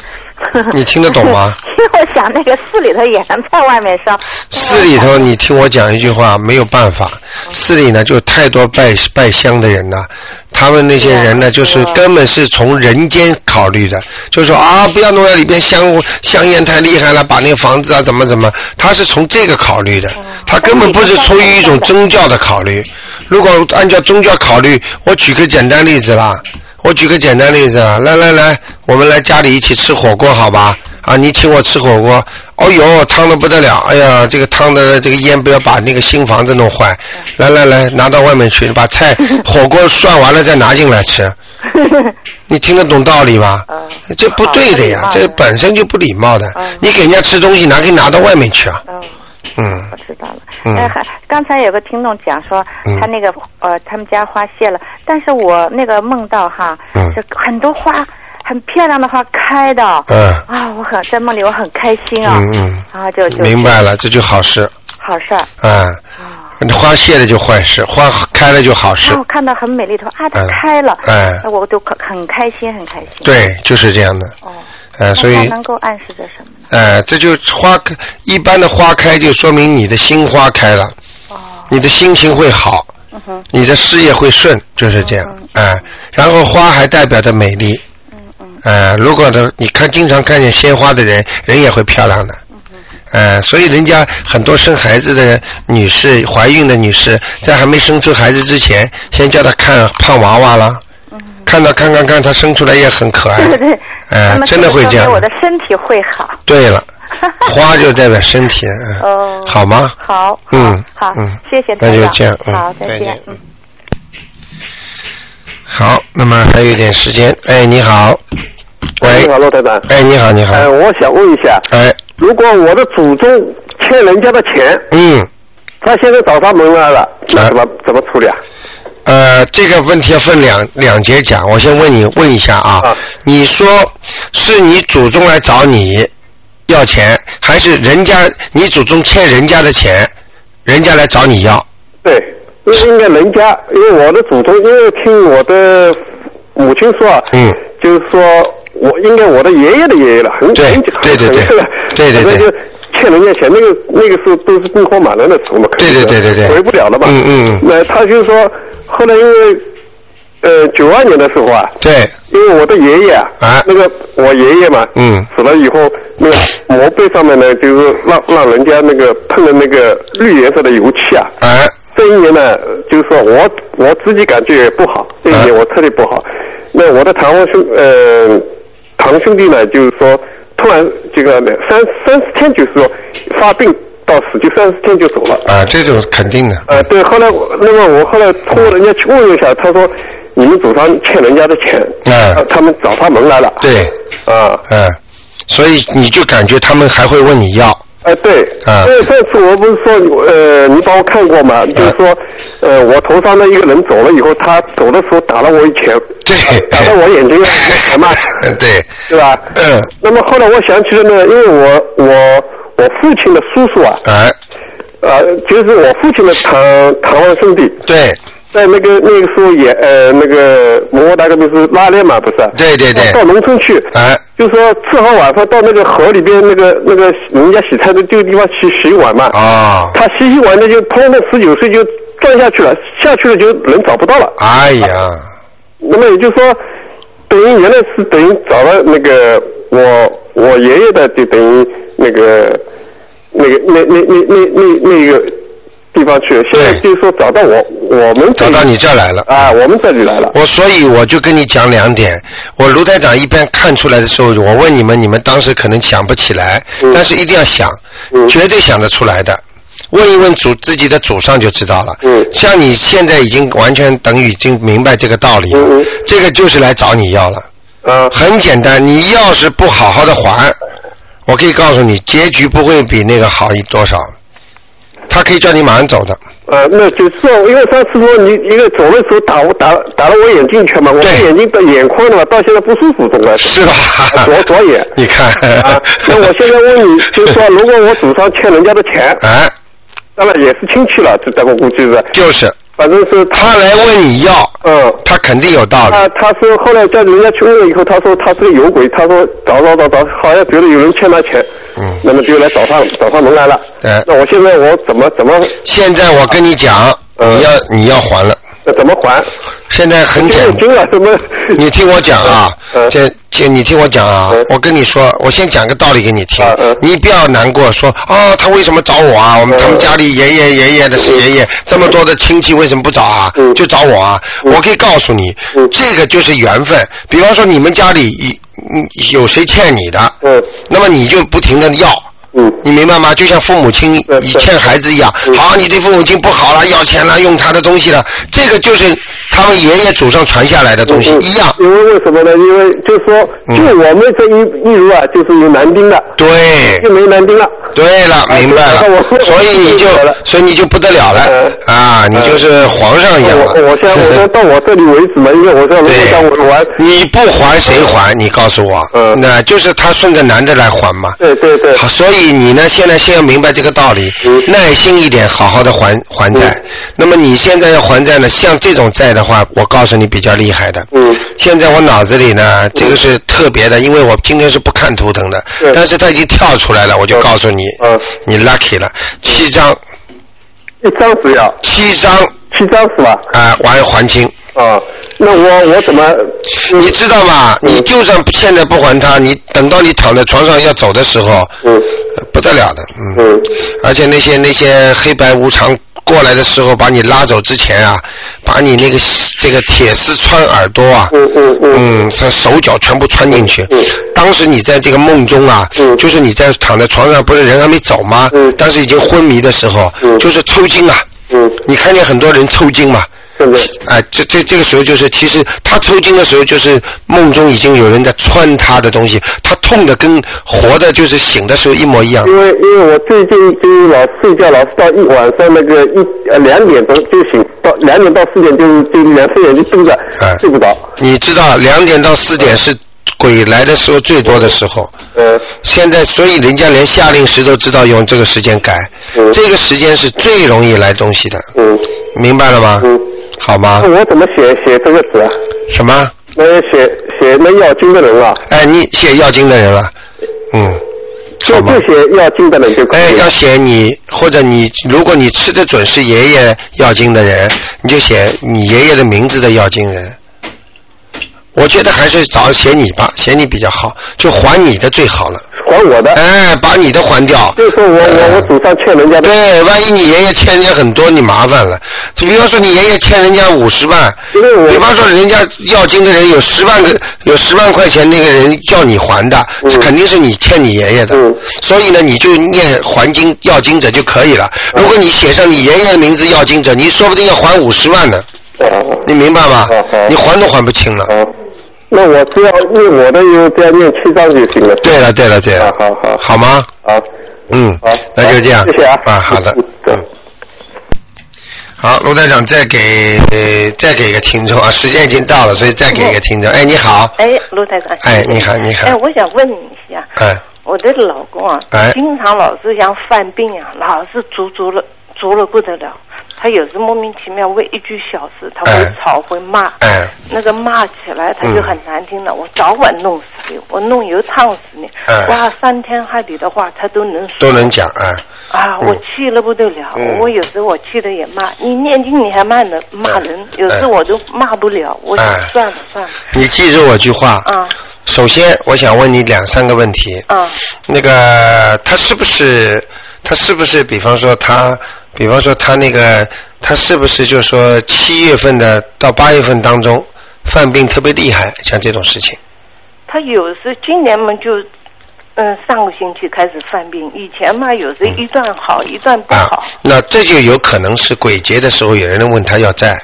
Speaker 1: 你听得懂吗？
Speaker 9: 因为我想那个寺里头也能在外面烧。
Speaker 1: 寺里头，你听我讲一句话，没有办法。寺里呢，就太多拜拜香的人了，他们那些人呢，就是根本是从人间考虑的，就说啊，不要弄在里边香香烟太厉害了，把那个房子啊怎么怎么，他是从这个考虑的，他根本不是出于一种宗教的考虑。如果按照宗教考虑，我举个简单例子啦。我举个简单例子啊，来来来，我们来家里一起吃火锅，好吧？啊，你请我吃火锅，哦呦，烫的不得了，哎呀，这个烫的这个烟不要把那个新房子弄坏。来来来，拿到外面去，把菜 火锅涮完了再拿进来吃。你听得懂道理吗？这不对的呀，这本身就不礼貌的。你给人家吃东西，拿给拿到外面去啊？嗯，
Speaker 9: 我知道了。
Speaker 1: 嗯
Speaker 9: 刚才有个听众讲说，
Speaker 1: 嗯
Speaker 9: 他那个呃，他们家花谢了，但是我那个梦到哈，
Speaker 1: 嗯
Speaker 9: 就很多花，很漂亮的花开的。
Speaker 1: 嗯
Speaker 9: 啊，我很在梦里我很开心啊。
Speaker 1: 嗯嗯
Speaker 9: 啊，就就
Speaker 1: 明白了，这就好事。
Speaker 9: 好事儿。
Speaker 1: 啊，花谢了就坏事，花开开了就好事
Speaker 9: 啊、我。看到很美丽的花啊，它
Speaker 1: 嗯
Speaker 9: 开了，
Speaker 1: 哎
Speaker 9: 那我就很很开心，很开心。
Speaker 1: 对，就是这样的。
Speaker 9: 哦，
Speaker 1: 呃，所以
Speaker 9: 能够暗示着什么呢？
Speaker 1: 呃，这就花开一般的花开，就说明你的心花开了，你的心情会好，你的事业会顺，就是这样。哎、然后花还代表着美丽。
Speaker 9: 嗯嗯
Speaker 1: 呃，如果呢，你看经常看见鲜花的人，人也会漂亮的。
Speaker 9: 嗯
Speaker 1: 呃，所以人家很多生孩子的女士，怀孕的女士，在还没生出孩子之前，先叫她看胖娃娃了，看到看看看，它生出来也很可爱。
Speaker 9: 嗯对对对，
Speaker 1: 呃真的会这样
Speaker 9: 我的身体会好。
Speaker 1: 对了，花就代表身体，嗯，
Speaker 9: 哦，
Speaker 1: 好吗？
Speaker 9: 好，
Speaker 1: 嗯，
Speaker 9: 好，
Speaker 1: 嗯，
Speaker 9: 谢谢
Speaker 1: 那
Speaker 9: 台长
Speaker 1: 就这样，嗯，
Speaker 9: 好，再见，。
Speaker 1: 嗯。好，那么还有一点时间，哎，你好，喂，
Speaker 10: 你好，罗台长。
Speaker 1: 哎，你好，你好，
Speaker 10: 哎，我想问一下，
Speaker 1: 哎，
Speaker 10: 如果我的祖宗欠人家的钱，
Speaker 1: 嗯，
Speaker 10: 他现在找上门来了，那怎么怎么处理啊？
Speaker 1: 呃，这个问题要分两两节讲，我先问你问一下啊，你说是你祖宗来找你要钱，还是人家你祖宗欠人家的钱，人家来找你要？
Speaker 10: 对，因为应该人家，因为我的祖宗，因为听我的母亲说啊，
Speaker 1: 嗯，
Speaker 10: 就是说我应该我的爷爷的爷爷了，很
Speaker 1: 对
Speaker 10: 很久
Speaker 1: 对对对
Speaker 10: 很久了
Speaker 1: 对对。对
Speaker 10: 欠人家钱，那个那个时候都是兵荒马乱的时候嘛，
Speaker 1: 对对对对对。
Speaker 10: 回不了了嘛，
Speaker 1: 嗯嗯。嗯
Speaker 10: 那他就是说，后来因为呃九二年的时候啊，
Speaker 1: 对，
Speaker 10: 因为我的爷爷啊，啊。那个我爷爷嘛，
Speaker 1: 嗯，
Speaker 10: 死了以后，那个墓碑上面呢，就是让让人家那个喷了那个绿颜色的油漆啊，
Speaker 1: 啊，
Speaker 10: 这一年呢，就是说我我自己感觉也不好，这一年我特别不好。那我的堂兄呃堂兄弟呢，就是说突然这个三三四天就是说发病到死，就三四天就走了。
Speaker 1: 啊，这种肯定的，
Speaker 10: 呃，对，后来我那么我后来通过人家去问了一下，他说你们祖上欠人家的钱，
Speaker 1: 啊，
Speaker 10: 他们找上门来了。
Speaker 1: 对，
Speaker 10: 啊，
Speaker 1: 嗯，所以你就感觉他们还会问你要，
Speaker 10: 哎，对，
Speaker 1: 啊。
Speaker 10: 因为上次我不是说，呃，你帮我看过嘛？就是说，呃，我头上的一个人走了以后，他走的时候打了我一拳，
Speaker 1: 对，
Speaker 10: 打到我眼睛上嘛，
Speaker 1: 对，
Speaker 10: 对吧？
Speaker 1: 嗯。
Speaker 10: 那么后来我想起了呢，因为我我我父亲的叔叔啊，
Speaker 1: 哎，
Speaker 10: 呃，就是我父亲的堂堂外兄弟，
Speaker 1: 对，
Speaker 10: 在那个那个时候也呃那个蒙古大哥不是拉练嘛，不是？
Speaker 1: 对对对
Speaker 10: 到农村去，
Speaker 1: 哎，
Speaker 10: 就说吃好晚饭到那个河里边那个那个人家洗菜的这个地方去洗碗嘛。
Speaker 1: 哦。
Speaker 10: 他洗洗碗呢，就砰的十九岁就钻下去了，下去了就人找不到了。
Speaker 1: 哎呀，
Speaker 10: 那么也就是说，等于原来是等于找了那个我我爷爷的，就等于那个那个那那那那那那个地方去了。现在就是说找到我我们
Speaker 1: 找到你这儿来了
Speaker 10: 啊，我们这里来了。
Speaker 1: 我所以我就跟你讲两点。我卢台长一边看出来的时候，我问你们，你们当时可能想不起来，
Speaker 10: 嗯
Speaker 1: 但是一定要想，绝对想得出来的。问一问祖自己的祖上就知道了。
Speaker 10: 嗯
Speaker 1: 像你现在已经完全等于已经明白这个道理了，这个就是来找你要了。
Speaker 10: 嗯
Speaker 1: 很简单，你要是不好好的还，我可以告诉你，结局不会比那个好一多少。他可以叫你马上走的。
Speaker 10: 呃，那就是说，因为上次说你一个走的时候打我打打了我眼镜圈嘛，我的眼睛的眼眶嘛，到现在不舒服，怎么
Speaker 1: 是吧？
Speaker 10: 左左眼。
Speaker 1: 你看。
Speaker 10: 啊，那我现在问你，就是说，如果我祖上欠人家的钱，
Speaker 1: 啊，
Speaker 10: 当然也是亲戚了，这这我估计是。
Speaker 1: 就是。
Speaker 10: 反正是
Speaker 1: 他来问你要，
Speaker 10: 嗯，
Speaker 1: 他肯定有道理。
Speaker 10: 他他说后来叫人家去问了以后，他说他是个有鬼，他说找找找找，好像觉得有人欠他钱，
Speaker 1: 嗯，
Speaker 10: 那么就来找上找上门来了。
Speaker 1: 哎，
Speaker 10: 那我现在我怎么怎么？
Speaker 1: 现在我跟你讲，你要你要还了。
Speaker 10: 那怎么还？
Speaker 1: 现在很简
Speaker 10: 单。
Speaker 1: 你听我讲啊，这这你听我讲啊，我跟你说，我先讲个道理给你听，你不要难过，说啊，他为什么找我啊？我们他们家里爷爷爷爷的是爷爷，这么多的亲戚为什么不找啊？就找我啊？我可以告诉你，这个就是缘分。比方说你们家里有有谁欠你的，那么你就不停的要。
Speaker 10: 嗯，
Speaker 1: 你明白吗？就像父母亲以欠孩子一样，好，你对父母亲不好了，要钱了，用他的东西了，这个就是他们爷爷祖上传下来的东西，一样。
Speaker 10: 因为为什么呢？因为就是说，就我们这一一路啊，就是有男丁的，
Speaker 1: 对，
Speaker 10: 就没男丁了。
Speaker 1: 对了，明白了，所以你就，所以你就不得了了啊！你就是皇上一样了。
Speaker 10: 我现在我说 到我这里为止嘛，因为我说如果让我还，
Speaker 1: 你不还谁还？你告诉我，嗯，那就是他顺着男的来还嘛。
Speaker 10: 对对对。
Speaker 1: 所以以你呢，现在先要明白这个道理，耐心一点，好好的还还债。那么你现在要还债呢，像这种债的话，我告诉你比较厉害的。
Speaker 10: 嗯。
Speaker 1: 现在我脑子里呢，这个是特别的，因为我今天是不看图腾的，但是它已经跳出来了，我就告诉你，你 lucky 了，七张。
Speaker 10: 一张只要。
Speaker 1: 七张。
Speaker 10: 七张是吧？
Speaker 1: 啊，还还清。
Speaker 10: 啊，那我我怎么？
Speaker 1: 你知道吧？你就算现在不还他，你等到你躺在床上要走的时候，
Speaker 10: 嗯，
Speaker 1: 不得了的，嗯，而且那些那些黑白无常过来的时候，把你拉走之前啊，把你那个这个铁丝穿耳朵啊，
Speaker 10: 嗯嗯
Speaker 1: 嗯，这手脚全部穿进去。当时你在这个梦中啊，就是你在躺在床上，不是人还没走吗？但是已经昏迷的时候，就是抽筋啊。你看见很多人抽筋嘛？哎，这这这个时候就是，其实他抽筋的时候，就是梦中已经有人在穿他的东西，他痛的跟活的，就是醒的时候一模一样。
Speaker 10: 因为因为我最近就老睡觉，老是到一晚上那个一呃两点钟就醒，到两点到四点就就两只眼睛闭着，睡不着。
Speaker 1: 你知道两点到四点是鬼来的时候最多的时候。
Speaker 10: 嗯。
Speaker 1: 现在所以人家连夏令时都知道用这个时间改，嗯这个时间是最容易来东西的。
Speaker 10: 嗯。
Speaker 1: 明白了吗？
Speaker 10: 嗯。
Speaker 1: 好吗？
Speaker 10: 我怎么写写这个字啊？
Speaker 1: 什么？
Speaker 10: 那写写那要经的人啊？
Speaker 1: 哎，你写要经的人了，嗯，
Speaker 10: 就就写要经的人就可以。
Speaker 1: 哎，要写你或者你，如果你吃的准是爷爷要经的人，你就写你爷爷的名字的要经人。我觉得还是找写你吧，写你比较好，就还你的最好了。
Speaker 10: 还我的？
Speaker 1: 哎，把你的还掉。
Speaker 10: 就是我我我祖上欠人家的。
Speaker 1: 对，万一你爷爷欠人家很多，你麻烦了。就比方说你爷爷欠人家五十万，比方说人家要金的人有十万个，有十万块钱，那个人叫你还的，这肯定是你欠你爷爷的。所以呢，你就念还金要金者就可以了。如果你写上你爷爷的名字要金者，你说不定要还五十万呢。你明白吗？你还都还不清了。
Speaker 10: 那我只要念我的，有只要念七张就行了。
Speaker 1: 对了，对了，对了。
Speaker 10: 好好
Speaker 1: 好吗？
Speaker 10: 好。
Speaker 1: 嗯。好。那就这样。
Speaker 10: 谢谢啊。
Speaker 1: 啊，好的。嗯。好，卢台长，再给再给一个听众啊，时间已经到了，所以再给一个听众。哎，你好。
Speaker 11: 哎，卢台长。
Speaker 1: 哎，你好，你好。
Speaker 11: 哎，我想问你一下。
Speaker 1: 哎。
Speaker 11: 我的老公啊，哎经常老是像犯病啊，老是足足了，足了不得了。他有时莫名其妙为一句小事，他会吵会骂，哎那个骂起来他就很难听了。我早晚弄死你，我弄油烫死你，哇，三天害理的话他都能说。
Speaker 1: 都能讲啊。
Speaker 11: 啊，我气了不得了，我有时候我气的也骂你念经你还骂人骂人，有时我都骂不了，我算了算了。
Speaker 1: 你记住我句话。
Speaker 11: 啊。
Speaker 1: 首先，我想问你两三个问题。
Speaker 11: 啊。
Speaker 1: 那个他是不是他是不是比方说他？比方说他那个，他是不是就说七月份的到八月份当中犯病特别厉害，像这种事情？
Speaker 11: 他有时今年嘛就，嗯，上个星期开始犯病，以前嘛有时一段好一段不好。
Speaker 1: 那这就有可能是鬼节的时候有人问他要债，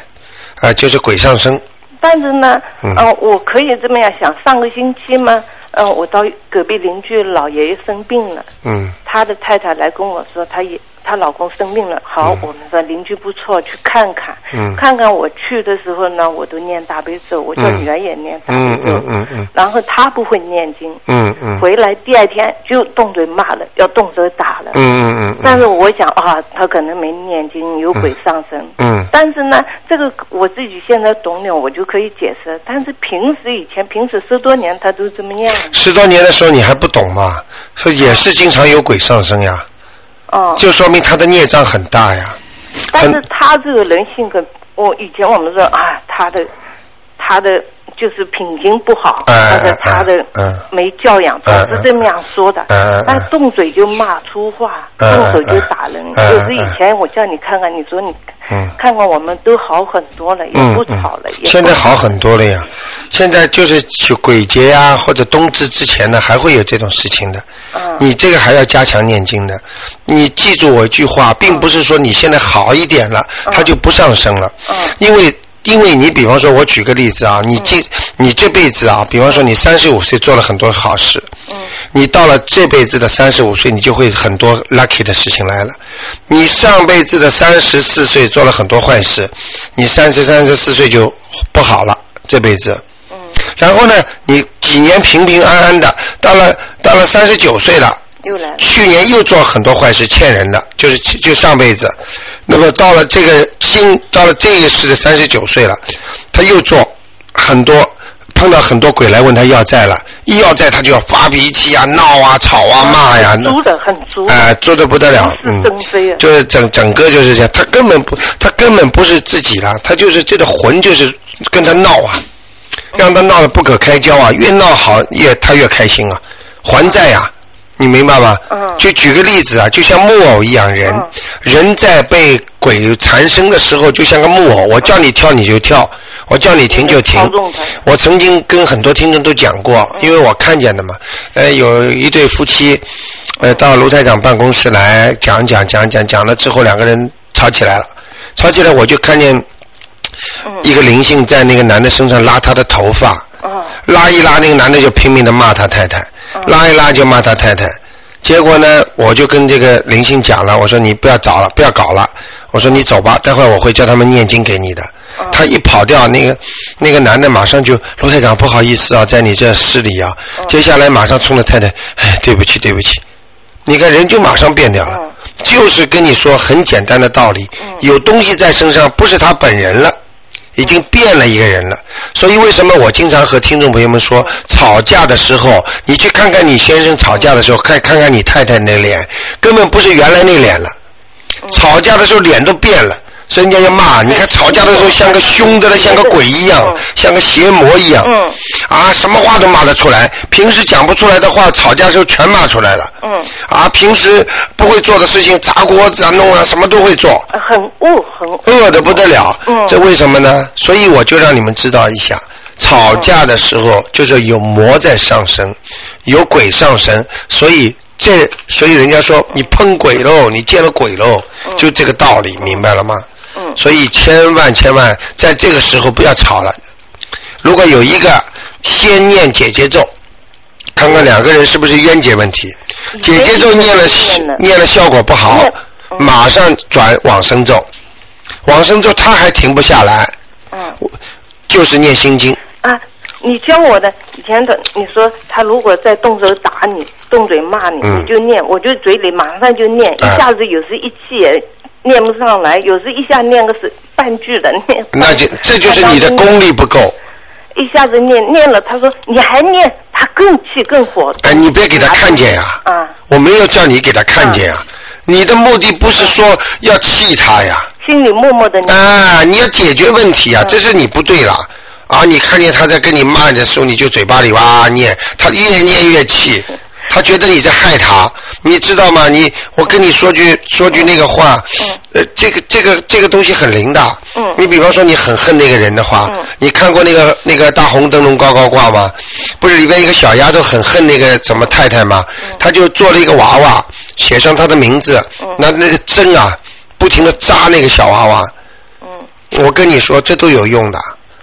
Speaker 1: 啊，就是鬼上身。
Speaker 11: 但是呢，嗯，我可以这么样想，上个星期嘛，嗯，我到隔壁邻居老爷爷生病了，
Speaker 1: 嗯，
Speaker 11: 他的太太来跟我说，他也。她老公生病了，好，我们说邻居不错，去看看。
Speaker 1: 嗯。
Speaker 11: 看看我去的时候呢，我都念大悲咒，我叫女儿也念大悲咒。
Speaker 1: 嗯嗯嗯
Speaker 11: 然后她不会念经。
Speaker 1: 嗯嗯。
Speaker 11: 回来第二天就动嘴骂了，要动手打了。
Speaker 1: 嗯嗯嗯。
Speaker 11: 但是我想啊，她可能没念经，有鬼上身。
Speaker 1: 嗯。
Speaker 11: 但是呢，这个我自己现在懂了，我就可以解释。但是平时以前，平时十多年她都这么念。
Speaker 1: 十多年的时候你还不懂吗？说也是经常有鬼上身呀。
Speaker 11: 哦，
Speaker 1: 就说明他的孽障很大呀。
Speaker 11: 但是他这个人性格，我以前我们说啊，他的他的就是品行不好，他的他的没教养，总是这么样说的。但动嘴就骂粗话，动手就打人。就是以前我叫你看看，你说你看看，我们都好很多了，也不吵了。
Speaker 1: 现在好很多了呀。现在就是鬼节呀，或者冬至之前呢，还会有这种事情的。你这个还要加强念经的。你记住我一句话，并不是说你现在好一点了，它就不上升了。因为，因为你比方说，我举个例子啊，你这你这辈子啊，比方说你三十五岁做了很多好事，你到了这辈子的三十五岁，你就会很多 lucky 的事情来了。你上辈子的三十四岁做了很多坏事，你三十三十四岁就不好了，这辈子。然后呢，你几年平平安安的，到了到了三十九岁了，
Speaker 11: 又来了。
Speaker 1: 去年又做很多坏事，欠人的，就是就上辈子。那么到了这个新，到了这一世的三十九岁了，他又做很多，碰到很多鬼来问他要债了，一要债他就要发脾气啊、闹啊、吵啊、骂呀。
Speaker 11: 足的很足。
Speaker 1: 哎，足的不得了，嗯。就是整整个就是这样，他根本不，他根本不是自己了，他就是这个魂就是跟他闹啊，让他闹得不可开交啊，越闹好越他越开心啊，还债呀。你明白吧？嗯。就举个例子啊，就像木偶一样，人人在被鬼缠身的时候，就像个木偶。我叫你跳你就跳，我叫你停就停。我曾经跟很多听众都讲过，因为我看见的嘛。呃，有一对夫妻，呃，到卢台长办公室来讲讲讲讲讲了之后，两个人吵起来了。吵起来，我就看见一个灵性在那个男的身上拉他的头发，拉一拉，那个男的就拼命的骂他太太。拉一拉就骂他太太，结果呢，我就跟这个灵性讲了，我说你不要找了，不要搞了，我说你走吧，待会我会叫他们念经给你的。他一跑掉，那个那个男的马上就卢太长不好意思啊，在你这失礼啊。接下来马上冲着太太，哎，对不起对不起，你看人就马上变掉了，就是跟你说很简单的道理，有东西在身上，不是他本人了。已经变了一个人了，所以为什么我经常和听众朋友们说，吵架的时候，你去看看你先生吵架的时候，看看看你太太那脸，根本不是原来那脸了，吵架的时候脸都变了。所以人家要骂，你看吵架的时候像个凶的了，像个鬼一样，像个邪魔一样，啊，什么话都骂得出来。平时讲不出来的话，吵架时候全骂出来了。啊，平时不会做的事情，砸锅子啊，弄啊，什么都会做。
Speaker 11: 很恶，很
Speaker 1: 恶的不得了。这为什么呢？所以我就让你们知道一下，吵架的时候就是有魔在上升，有鬼上升，所以。这，所以人家说你碰鬼喽，你见了鬼喽，就这个道理，明白了吗？嗯。所以千万千万在这个时候不要吵了。如果有一个先念姐姐咒，看看两个人是不是冤结问题。姐姐咒念了念了效果不好，马上转往生咒。往生咒他还停不下来。嗯。就是念心经。
Speaker 11: 啊。你教我的以前的，你说他如果再动手打你、动嘴骂你，你就念，我就嘴里马上就念，一下子有时一气也念不上来，有时一下念个是半句的念。
Speaker 1: 那就这就是你的功力不够。
Speaker 11: 一下子念念了，他说你还念，他更气更火。
Speaker 1: 哎，你别给他看见呀！啊，我没有叫你给他看见啊，你的目的不是说要气他呀。
Speaker 11: 心里默默的念。
Speaker 1: 啊，你要解决问题啊，这是你不对了。啊！你看见他在跟你骂你的时候，你就嘴巴里哇念，他越念越气，他觉得你在害他，你知道吗？你我跟你说句说句那个话，呃，这个这个这个东西很灵的。嗯。你比方说你很恨那个人的话，你看过那个那个大红灯笼高高挂吗？不是里边一个小丫头很恨那个什么太太吗？她就做了一个娃娃，写上她的名字，那那个针啊，不停的扎那个小娃娃。嗯。我跟你说，这都有用的。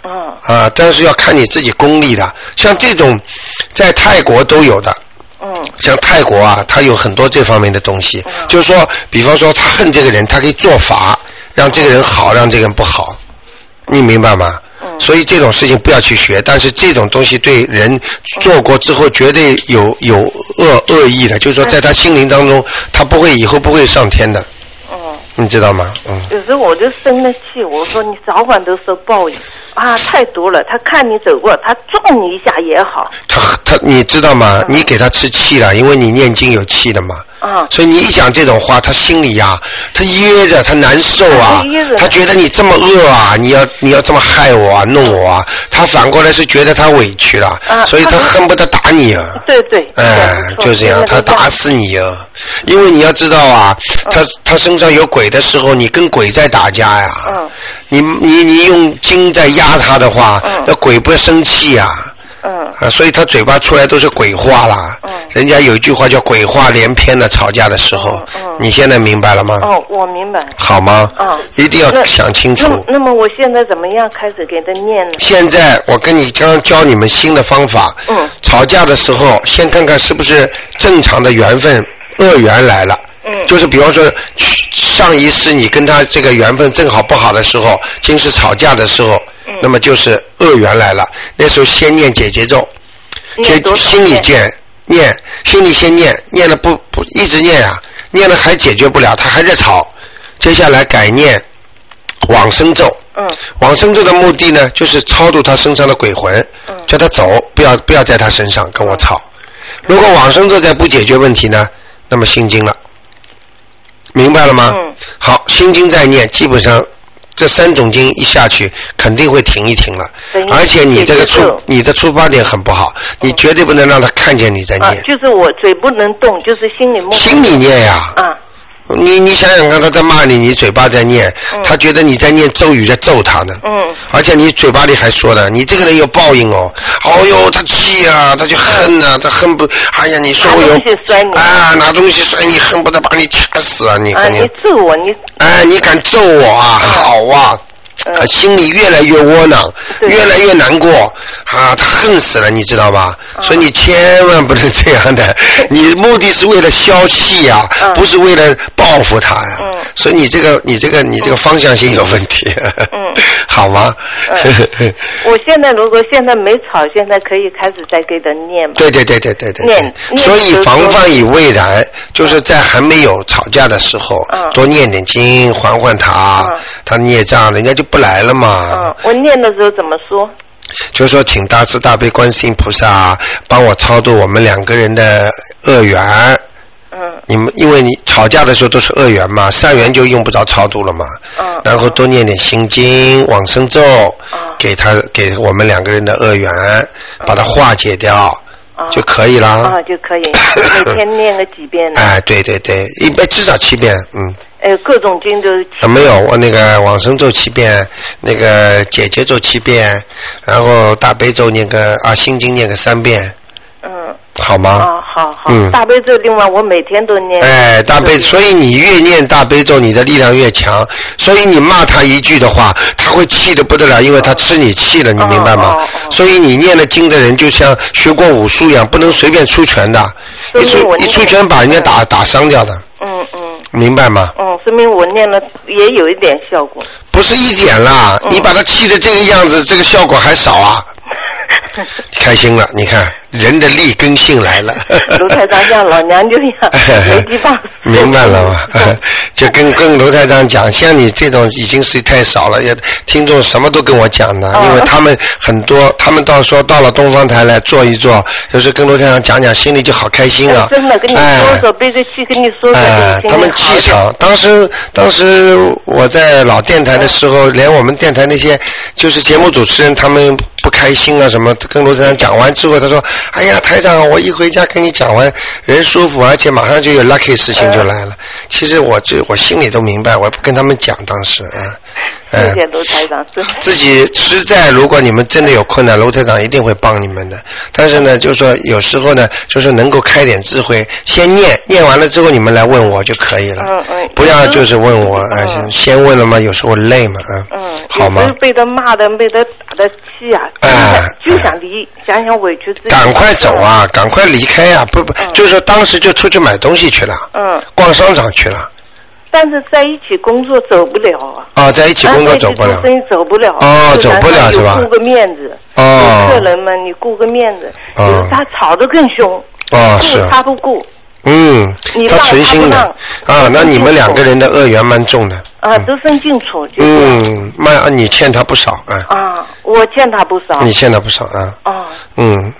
Speaker 1: 嗯啊，但是要看你自己功力的。像这种，在泰国都有的。嗯。像泰国啊，他有很多这方面的东西。嗯。就是说，比方说他恨这个人，他可以做法让这个人好，让这个人不好。你明白吗？嗯。所以这种事情不要去学，但是这种东西对人做过之后，绝对有有恶恶意的。就是说，在他心灵当中，他不会以后不会上天的。嗯你知道吗？嗯。
Speaker 11: 有时候我就生了气，我说你早晚都受报应啊！太毒了，他看你走过，他撞你一下也好。
Speaker 1: 他他，你知道吗？你给他吃气了，因为你念经有气的嘛。啊。所以你一讲这种话，他心里呀，他噎着，他难受啊。他觉得你这么恶啊，你要你要这么害我啊，弄我啊。他反过来是觉得他委屈了，所以他恨不得打你啊。
Speaker 11: 对对。
Speaker 1: 哎，就这样，他打死你啊！因为你要知道啊，他他身上有鬼。的时候，你跟鬼在打架呀？嗯。你你你用经在压他的话，那鬼不生气呀？嗯。啊，所以他嘴巴出来都是鬼话啦。嗯。人家有一句话叫“鬼话连篇”的，吵架的时候。嗯。你现在明白了吗？
Speaker 11: 哦，我明白。
Speaker 1: 好吗？嗯。一定要想清楚。
Speaker 11: 那么我现在怎么样开始给他念呢？
Speaker 1: 现在我跟你刚刚教你们新的方法。嗯。吵架的时候，先看看是不是正常的缘分，恶缘来了。嗯。就是比方说。上一世你跟他这个缘分正好不好的时候，今世吵架的时候，那么就是恶缘来了。那时候先念姐姐咒，先心里见念，心里先念，念了不不一直念啊，念了还解决不了，他还在吵。接下来改念往生咒。
Speaker 11: 嗯。
Speaker 1: 往生咒的目的呢，就是超度他身上的鬼魂，叫他走，不要不要在他身上跟我吵。如果往生咒再不解决问题呢，那么心经了，明白了吗？
Speaker 11: 嗯。
Speaker 1: 好，心经再念，基本上这三种经一下去，肯定会停一停了。而且你这个出你的出发点很不好，你绝对不能让他看见你在念。
Speaker 11: 就是我嘴不能动，就是心里默。
Speaker 1: 心里念呀。
Speaker 11: 啊。
Speaker 1: 你你想想看，他在骂你，你嘴巴在念，他觉得你在念咒语，在咒他呢。
Speaker 11: 嗯。
Speaker 1: 而且你嘴巴里还说呢，你这个人有报应哦。哦哟，他气啊，他就恨呐，他恨不，哎呀，你说我有。啊，拿东西摔你，恨不得把你掐死啊！你。
Speaker 11: 啊，你揍我，你。
Speaker 1: 哎，你敢揍我啊？好啊。他心里越来越窝囊，越来越难过啊！他恨死了，你知道吧？所以你千万不能这样的。你目的是为了消气呀，不是为了报复他呀。所以你这个、你这个、你这个方向性有问题。
Speaker 11: 嗯，
Speaker 1: 好吗？
Speaker 11: 我现在如果现在没吵，现在可以开始再给他念吗？
Speaker 1: 对对对对对对。
Speaker 11: 念。
Speaker 1: 所以防范于未然，就是在还没有吵架的时候，多念点经，缓缓他，他孽障，人家就。不来了嘛？
Speaker 11: 嗯，我念的时候怎么说？
Speaker 1: 就说请大慈大悲观世音菩萨帮我超度我们两个人的恶缘。
Speaker 11: 嗯。
Speaker 1: 你们因为你吵架的时候都是恶缘嘛，善缘就用不着超度了嘛。
Speaker 11: 嗯。
Speaker 1: 然后多念点心经、往生咒，给他给我们两个人的恶缘，把它化解掉，就可以了。
Speaker 11: 啊，就可以每天念个几遍。
Speaker 1: 哎，对对对，一般至少七遍，嗯。
Speaker 11: 呃，各种经都
Speaker 1: 啊，没有，我那个往生咒七遍，那个姐姐咒七遍，然后大悲咒念个啊，心经念个三遍。
Speaker 11: 嗯。
Speaker 1: 好吗？
Speaker 11: 啊，好好。
Speaker 1: 嗯。
Speaker 11: 大悲咒，另外我每天都念。
Speaker 1: 哎，大悲，所以你越念大悲咒，你的力量越强。所以你骂他一句的话，他会气得不得了，因为他吃你气了，你明白吗？所以你念了经的人，就像学过武术一样，不能随便出拳的，一出一出拳把人家打打伤掉的。
Speaker 11: 嗯嗯。
Speaker 1: 明白吗？
Speaker 11: 嗯，说明我念了也有一点效果。
Speaker 1: 不是一点啦，你把他气的这个样子，这个效果还少啊。开心了，你看人的力根性来了。
Speaker 11: 卢台长像老娘舅一样，没地方。
Speaker 1: 明白了吗？就跟跟卢台长讲，像你这种已经是太少了，也听众什么都跟我讲的，因为他们很多，他们到时候到了东方台来坐一坐，就是跟卢台长讲讲，心里就好开心啊。
Speaker 11: 真的跟你说说，背着气跟你说说，
Speaker 1: 哎，他们气场，当时当时我在老电台的时候，连我们电台那些就是节目主持人，他们。不开心啊什么？跟罗台长讲完之后，他说：“哎呀，台长，我一回家跟你讲完，人舒服，而且马上就有 lucky 事情就来了。”其实我这我心里都明白，我不跟他们讲当时啊。
Speaker 11: 谢谢卢台长。
Speaker 1: 自己实在，如果你们真的有困难，卢台长一定会帮你们的。但是呢，就是说有时候呢，就是能够开点智慧，先念念完了之后，你们来问我就可以了。
Speaker 11: 嗯嗯。
Speaker 1: 不要就是问我，哎，先问了嘛，有时候累嘛，啊。
Speaker 11: 嗯。
Speaker 1: 好吗？
Speaker 11: 被他骂的，被他打的气啊！
Speaker 1: 哎。
Speaker 11: 就想离，想想委屈自己。
Speaker 1: 赶快走啊！赶快离开呀！不不，就是说当时就出去买东西去了。
Speaker 11: 嗯。
Speaker 1: 逛商场去了。
Speaker 11: 但是在一起工作走不了啊！
Speaker 1: 啊，在一起工作走不了。
Speaker 11: 生意走不了。
Speaker 1: 哦，走不了是吧？
Speaker 11: 顾个面子。
Speaker 1: 哦。
Speaker 11: 客人们，你顾个面子。哦。他吵得更凶。
Speaker 1: 哦，是。
Speaker 11: 顾他不顾。
Speaker 1: 嗯。他存心的。啊，那你们两个人的恶缘蛮重的。
Speaker 11: 啊，都分清楚。
Speaker 1: 嗯，那你欠他不少啊。
Speaker 11: 啊，我欠他不少。
Speaker 1: 你欠他不少啊。
Speaker 11: 啊。
Speaker 1: 嗯。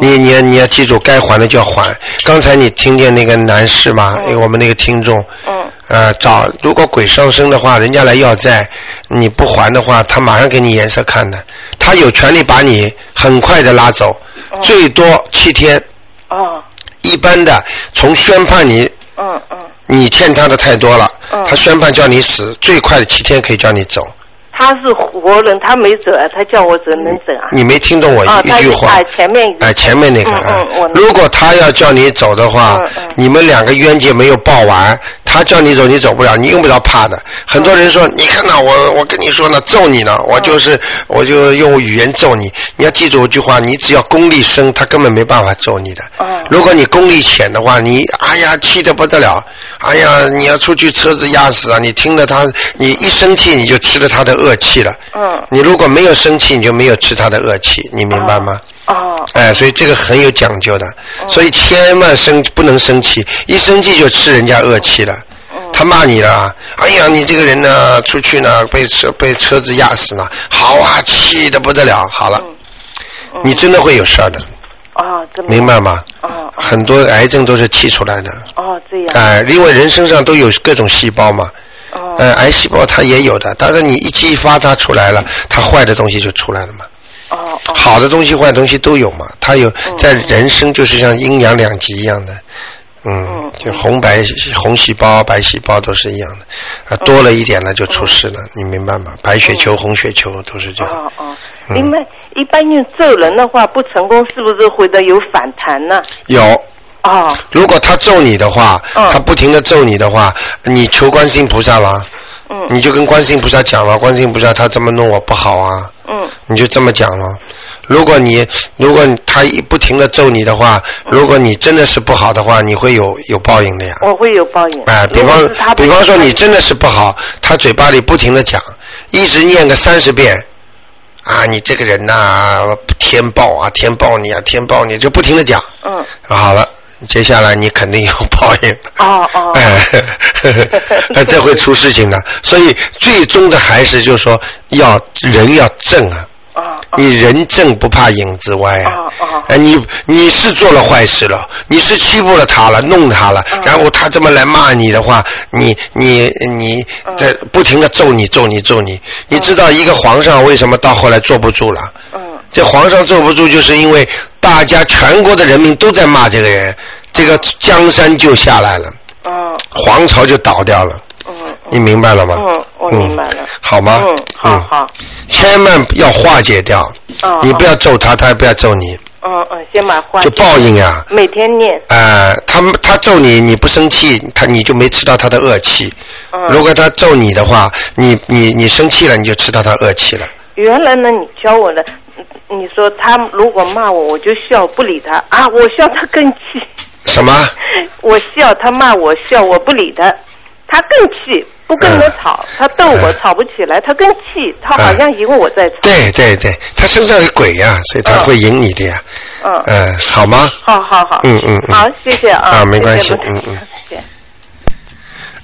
Speaker 1: 你你你要记住，该还的就要还。刚才你听见那个男士吗？我们那个听众。
Speaker 11: 嗯。
Speaker 1: 呃，找如果鬼上身的话，人家来要债，你不还的话，他马上给你颜色看的。他有权利把你很快的拉走，最多七天。
Speaker 11: 哦。
Speaker 1: 一般的，从宣判你。
Speaker 11: 嗯嗯。
Speaker 1: 你欠他的太多了。
Speaker 11: 嗯。
Speaker 1: 他宣判叫你死，最快的七天可以叫你走。
Speaker 11: 他是活人，他没走啊，他叫我走能走啊？
Speaker 1: 你没听懂我一句话？
Speaker 11: 哎，前面
Speaker 1: 哎，前面那个
Speaker 11: 啊。
Speaker 1: 如果他要叫你走的话，你们两个冤结没有报完，他叫你走，你走不了，你用不着怕的。很多人说，你看呐我，我跟你说呢，揍你呢，我就是我就用语言揍你。你要记住一句话，你只要功力深，他根本没办法揍你的。如果你功力浅的话，你哎呀气得不得了，哎呀你要出去车子压死啊！你听了他，你一生气你就吃了他的恶。恶气了，
Speaker 11: 嗯，
Speaker 1: 你如果没有生气，你就没有吃他的恶气，你明白吗？
Speaker 11: 哦。
Speaker 1: 哎，所以这个很有讲究的，所以千万生不能生气，一生气就吃人家恶气了。他骂你了，哎呀，你这个人呢，出去呢被车被车子压死了，好啊，气的不得了。好了，你真的会有事儿的。
Speaker 11: 哦，
Speaker 1: 明白吗？哦，很多癌症都是气出来的。
Speaker 11: 哦，这样。
Speaker 1: 哎，因为人身上都有各种细胞嘛。哦。呃，癌细胞它也有的，但是你一激发它出来了，它坏的东西就出来了嘛。
Speaker 11: 哦
Speaker 1: 哦。好的东西、坏的东西都有嘛，它有在人生就是像阴阳两极一样的。嗯，就红白红细胞、白细胞都是一样的，啊，多了一点呢就出事了，你明白吗？白血球、红血球都是这样。
Speaker 11: 哦哦，因为一般用咒人的话不成功，是不是会的有反弹呢？
Speaker 1: 有。
Speaker 11: 哦。
Speaker 1: 如果他咒你的话，他不停的咒你的话，你求观世音菩萨了，嗯，你就跟观世音菩萨讲了，观世音菩萨他这么弄我不好啊，
Speaker 11: 嗯，
Speaker 1: 你就这么讲了。如果你如果他一不停的揍你的话，如果你真的是不好的话，你会有有报应的呀。
Speaker 11: 我会有报应。
Speaker 1: 哎，比方比方说你真的是不好，他嘴巴里不停的讲，一直念个三十遍，啊，你这个人呐，天报啊，天报你啊，天报你，就不停的讲。
Speaker 11: 嗯。
Speaker 1: 好了，接下来你肯定有报应。
Speaker 11: 哦哦。
Speaker 1: 哎，这会出事情的，所以最终的还是就是说，要人要正啊。你人正不怕影子歪啊！哎，你你是做了坏事了，你是欺负了他了，弄他了，然后他这么来骂你的话，你你你在不停的揍你揍你揍你，你知道一个皇上为什么到后来坐不住了？这皇上坐不住，就是因为大家全国的人民都在骂这个人，这个江山就下来了，皇朝就倒掉了。你明白了吗？
Speaker 11: 嗯，我明白了。
Speaker 1: 好吗？
Speaker 11: 嗯，好好。
Speaker 1: 千万要化解掉。
Speaker 11: 哦。
Speaker 1: 你不要揍他，他也不要揍你。
Speaker 11: 嗯嗯，先把化。
Speaker 1: 就报应啊。
Speaker 11: 每天念。
Speaker 1: 呃，他他揍你，你不生气，他你就没吃到他的恶气。
Speaker 11: 嗯。
Speaker 1: 如果他揍你的话，你你你生气了，你就吃到他恶气了。
Speaker 11: 原来呢，你教我的，你说他如果骂我，我就笑不理他啊，我笑他更气。
Speaker 1: 什么？
Speaker 11: 我笑他骂我笑我不理他，他更气。不跟我吵，他逗我吵不起来，他更气，他好像赢我在吵。
Speaker 1: 对对对，他身上有鬼呀，所以他会赢你的呀。
Speaker 11: 嗯。
Speaker 1: 嗯，好吗？
Speaker 11: 好好好。
Speaker 1: 嗯嗯
Speaker 11: 嗯。好，谢谢啊。
Speaker 1: 啊，没关系，
Speaker 11: 嗯嗯。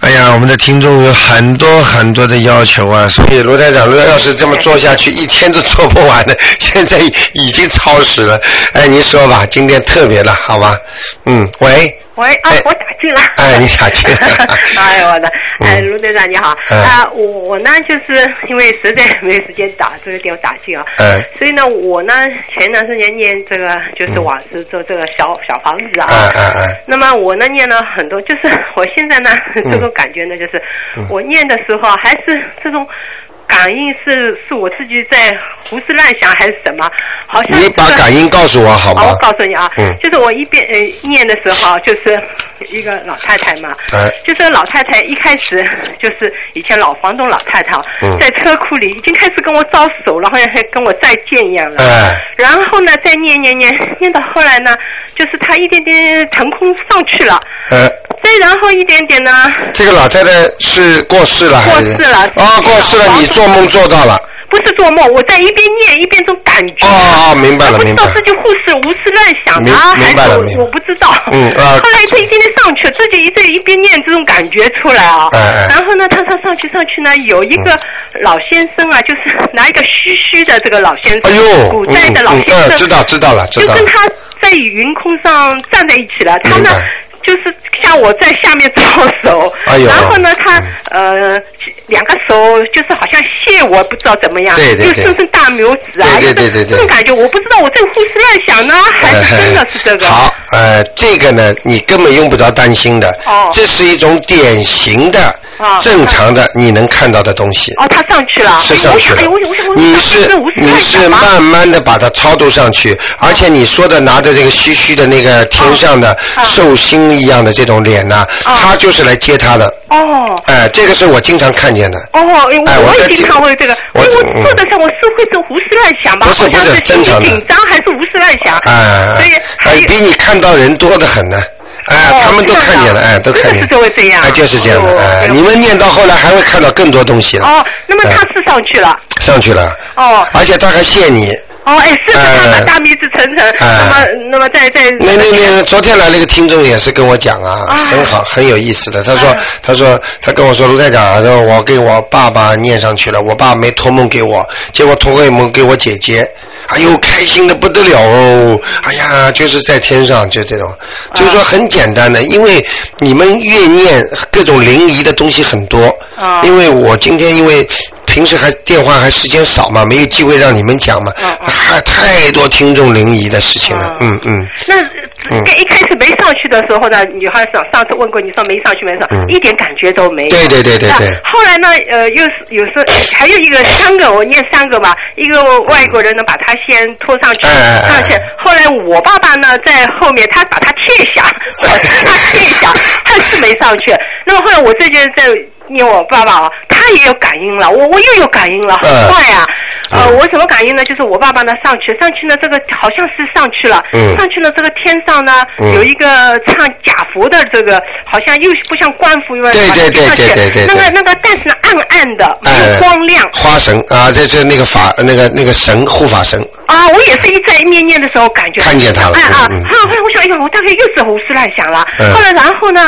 Speaker 1: 哎呀，我们的听众有很多很多的要求啊，所以罗台长，如果要是这么做下去，一天都做不完的。现在已经超时了，哎，您说吧，今天特别的，好吧？嗯，喂。
Speaker 12: 喂啊，我打进了。
Speaker 1: 哎，你打进。
Speaker 12: 哎呦，我的，哎，卢队长你好。啊，我我呢，就是因为实在没时间打这个电话打进啊。
Speaker 1: 嗯。
Speaker 12: 所以呢，我呢前段时间念这个就是往事做这个小小房子啊。
Speaker 1: 嗯嗯嗯。
Speaker 12: 那么我呢念了很多，就是我现在呢这种感觉呢，就是我念的时候还是这种。感应是是我自己在胡思乱想还是什么？好像
Speaker 1: 你把感应告诉我好吗？
Speaker 12: 我告诉你啊，就是我一边呃念的时候，就是一个老太太嘛，就是老太太一开始就是以前老房东老太太，在车库里已经开始跟我招手了，好像跟我再见一样了。然后呢，再念念念念到后来呢，就是她一点点腾空上去了。再然后一点点呢？
Speaker 1: 这个老太太是过世了还是？
Speaker 12: 过世了。
Speaker 1: 啊，过世了！你做梦做到了。
Speaker 12: 不是做梦，我在一边念一边种感觉。
Speaker 1: 哦哦，明白了，明白了。
Speaker 12: 不知道自己护士胡思乱想啊，还是我不知道。
Speaker 1: 嗯啊。
Speaker 12: 后来他一点点上去，自己一在一边念，这种感觉出来啊。然后呢，他他上去上去呢，有一个老先生啊，就是拿一个虚虚的这个老先生。
Speaker 1: 哎呦。
Speaker 12: 古代的老先生。
Speaker 1: 知道知道了，知道。
Speaker 12: 就跟他在云空上站在一起了，他呢。就是像我在下面招手，然后呢，他呃两个手就是好像谢我，不知道怎么样，就伸伸大拇指啊，
Speaker 1: 对对对
Speaker 12: 这种感觉，我不知道我在胡思乱想呢，还是真的是这个。
Speaker 1: 好，呃，这个呢，你根本用不着担心的，这是一种典型的。正常的你能看到的东西。
Speaker 12: 哦，他上去了。
Speaker 1: 是上去了。你是你是慢慢的把它超度上去，而且你说的拿着这个虚虚的那个天上的寿星一样的这种脸呢，他就是来接他的。
Speaker 12: 哦。
Speaker 1: 哎，这个是我经常看见的。
Speaker 12: 哦，哎，我也经常会这个。我我坐在上，我是会这胡思乱想吧？
Speaker 1: 不是不是，正常的。
Speaker 12: 紧张还是胡思乱想？
Speaker 1: 哎。
Speaker 12: 所以。
Speaker 1: 哎，比你看到人多的很呢。哎，他们都看见了，哎，都看见。
Speaker 12: 就会这样。
Speaker 1: 哎，就是这样的，哎，你们念到后来还会看到更多东西了。
Speaker 12: 哦，那么他是上去了。
Speaker 1: 上去了。
Speaker 12: 哦。
Speaker 1: 而且他还谢你。
Speaker 12: 哦，哎，是他把大米子层层，那么那么在在。
Speaker 1: 那那那昨天来了一个听众也是跟我讲啊，很好，很有意思的。他说，他说，他跟我说，卢台长，说我给我爸爸念上去了，我爸没托梦给我，结果托个梦给我姐姐。哎呦，开心的不得了哦！哎呀，就是在天上，就这种，就是说很简单的，因为你们越念各种灵异的东西很多。啊。因为我今天因为平时还电话还时间少嘛，没有机会让你们讲嘛。太多听众临沂的事情了，嗯嗯。
Speaker 12: 那一开始没上去的时候呢，女孩上上次问过你说没上去没上，一点感觉都没有。
Speaker 1: 对对对对对。
Speaker 12: 后来呢，呃，又是有时候还有一个三个，我念三个吧，一个外国人呢把他。先拖上去，上去。后来我爸爸呢在后面，他把他贴下，他贴下，他是没上去。那么后来我这就是在。念我爸爸啊，他也有感应了，我我又有感应了，很快呀。呃，我什么感应呢？就是我爸爸呢上去，上去呢这个好像是上去了，上去了这个天上呢有一个唱假佛的这个，好像又不像官服一样，
Speaker 1: 对对对对对对。
Speaker 12: 那个那个，但是暗暗的，没有光亮。
Speaker 1: 花神啊，这是那个法那个那个神护法神。
Speaker 12: 啊，我也是一在念念的时候感觉
Speaker 1: 看见他了。
Speaker 12: 啊啊！后来我想，哎呀，我大概又是胡思乱想了。后来然后呢，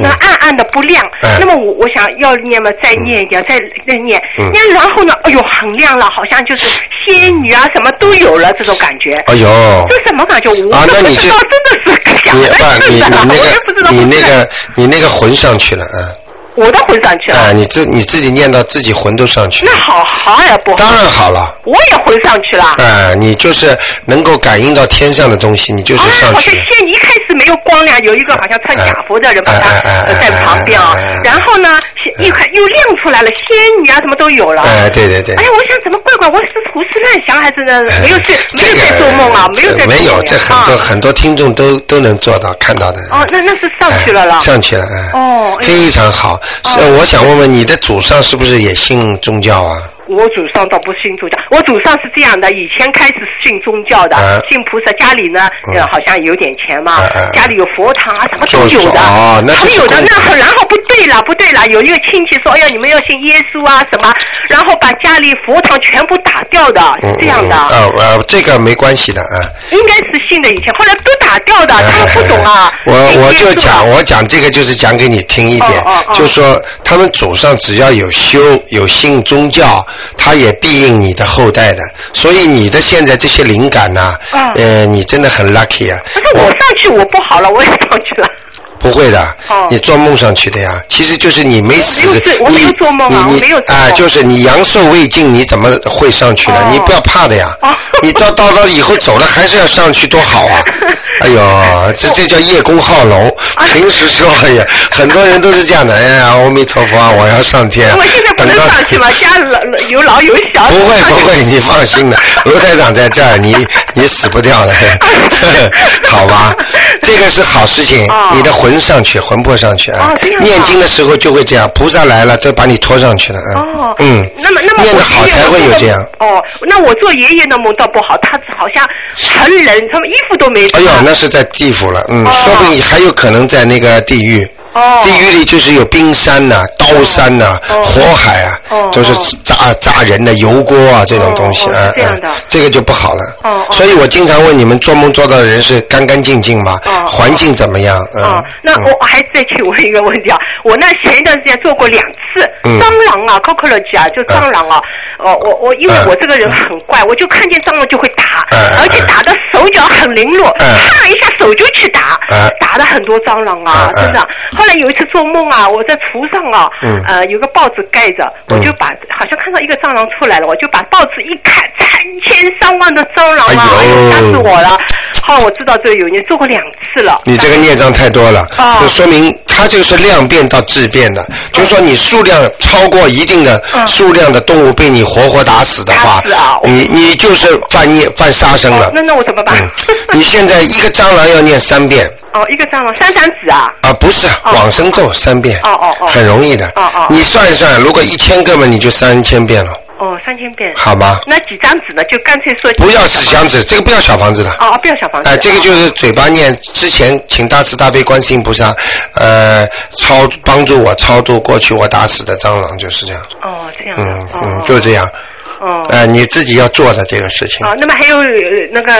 Speaker 12: 那暗暗的不亮。那么我我想。要念嘛，再念一点，再再念，念然后呢，哎呦，很亮了，好像就是仙女啊，什么都有了这种感觉。
Speaker 1: 哎呦，
Speaker 12: 这什么感觉？我
Speaker 1: 那你
Speaker 12: 知道，真的是
Speaker 1: 想
Speaker 12: 的
Speaker 1: 是的，
Speaker 12: 我
Speaker 1: 也
Speaker 12: 不知道。
Speaker 1: 你那个，你那个魂上去了，啊。
Speaker 12: 我的魂上去了。
Speaker 1: 啊，你自你自己念到自己魂都上去了。
Speaker 12: 那好好呀，不？
Speaker 1: 当然好了。
Speaker 12: 我也魂上去了。
Speaker 1: 啊，你就是能够感应到天上的东西，你就是上去。
Speaker 12: 好像先一开始没有光亮，有一个好像穿假服的人把他在旁边啊，然后呢，一块又亮出来了，仙女啊什么都有了。
Speaker 1: 哎，对对对。
Speaker 12: 哎呀，我想怎么怪怪，我是胡思乱想还是呢？没有睡，没有在做梦啊，没有在。
Speaker 1: 没有，这很多很多听众都都能做到看到的。
Speaker 12: 哦，那那是上去了了。
Speaker 1: 上去了，哎。哦。非常好，是我想。问问你的祖上是不是也信宗教啊？
Speaker 12: 我祖上倒不信宗教，我祖上是这样的，以前开始信宗教的，信菩萨，家里呢，呃，好像有点钱嘛，家里有佛堂啊，什么都有的，
Speaker 1: 他
Speaker 12: 们有的，那然后不对了，不对了，有一个亲戚说，哎呀，你们要信耶稣啊什么，然后把家里佛堂全部打掉的，是这样的。
Speaker 1: 呃呃，这个没关系的啊。
Speaker 12: 应该是信的，以前后来都打掉的，他们不懂啊。
Speaker 1: 我我就讲，我讲这个就是讲给你听一点，就说他们祖上只要有修有信宗教。他也庇应你的后代的，所以你的现在这些灵感呐，呃，你真的很 lucky 啊。
Speaker 12: 不是我上去我不好了，我也上去了。
Speaker 1: 不会的，你做梦上去的呀，其实就是你没死，
Speaker 12: 你
Speaker 1: 你你啊，就是你阳寿未尽，你怎么会上去呢？你不要怕的呀，你到 到到以后走了还是要上去，多好啊！哎呦，这这叫叶公好龙。平时说，哎呀，很多人都是这样的，哎呀，阿弥陀佛，我要上天。
Speaker 12: 我现在不能上去吗？家老有老有小。
Speaker 1: 不会不会，你放心的，罗台长在这儿，你你死不掉的，好吧？这个是好事情，你的魂。上去，魂魄上去啊！念经的时候就会这样，菩萨来了都把你拖上去了啊！哦，嗯，
Speaker 12: 那么那么
Speaker 1: 念得好才会有这样。
Speaker 12: 哦，那我做爷爷的梦倒不好，他好像成人，他们衣服都没穿。
Speaker 1: 哎呦，那是在地府了，嗯，说不定还有可能在那个地狱。地狱里就是有冰山呐、刀山呐、火海啊，就是炸炸人的油锅啊这种东西啊，这样的，这个就不好了。哦所以我经常问你们做梦做到的人是干干净净吗？环境怎么样？
Speaker 12: 啊，那我还再请问一个问题啊，我那前一段时间做过两次蟑螂啊，cockroach 啊，就蟑螂啊。哦，我我因为我这个人很怪，我就看见蟑螂就会打，而且打的手脚很灵落，啪一下手就去打，打了很多蟑螂啊，真的。后来有一次做梦啊，我在厨上啊，呃，有个报纸盖着，我就把好像看到一个蟑螂出来了，我就把报纸一看，成千上万的蟑螂啊，哎呦吓死我了。好，我知道这个有孽，做过两次了。
Speaker 1: 你这个孽障太多了，就说明它这个是量变到质变的，就是说你数量超过一定的数量的动物被你活活打死的话，你你就是犯孽犯杀生了。
Speaker 12: 那那我怎么办？
Speaker 1: 你现在一个蟑螂要念三遍。
Speaker 12: 哦，一个蟑螂三三子啊？
Speaker 1: 啊，不是，往生咒三遍。
Speaker 12: 哦哦哦。
Speaker 1: 很容易的。哦哦。你算一算，如果一千个嘛，你就三千遍了。
Speaker 12: 哦，三千遍。
Speaker 1: 好吗？
Speaker 12: 那几张纸呢？就干脆说。
Speaker 1: 不要纸箱子，这个不要小房子的。
Speaker 12: 哦，不要小房子。
Speaker 1: 哎，这个就是嘴巴念之前，请大慈大悲观世音菩萨，呃，超帮助我超度过去我打死的蟑螂，就是这样。
Speaker 12: 哦，这样。嗯嗯，
Speaker 1: 就是这样。
Speaker 12: 哦。
Speaker 1: 呃，你自己要做的这个事情。
Speaker 12: 哦，那么还有那个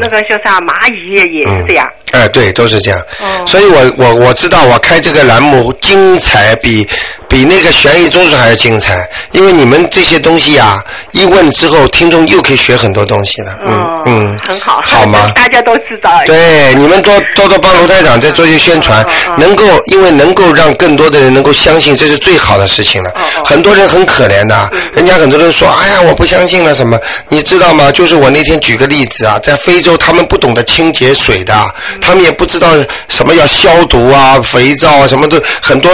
Speaker 12: 那个叫啥蚂蚁也是这样。
Speaker 1: 哎，对，都是这样。哦。所以我我我知道，我开这个栏目精彩比比那个悬疑综述还要精彩，因为你们这些东西呀，一问之后，听众又可以学很多东西了。嗯嗯。
Speaker 12: 很好。
Speaker 1: 好吗？
Speaker 12: 大家都知道。
Speaker 1: 对，你们多多多帮卢台长再做些宣传，能够因为能够让更多的人能够相信，这是最好的事情了。很多人很可怜的，人家很多人说：“哎呀，我不相信了什么？”你知道吗？就是我那天举个例子啊，在非洲，他们不懂得清洁水的，他们也不知道什么要消毒啊、肥皂啊，什么都很多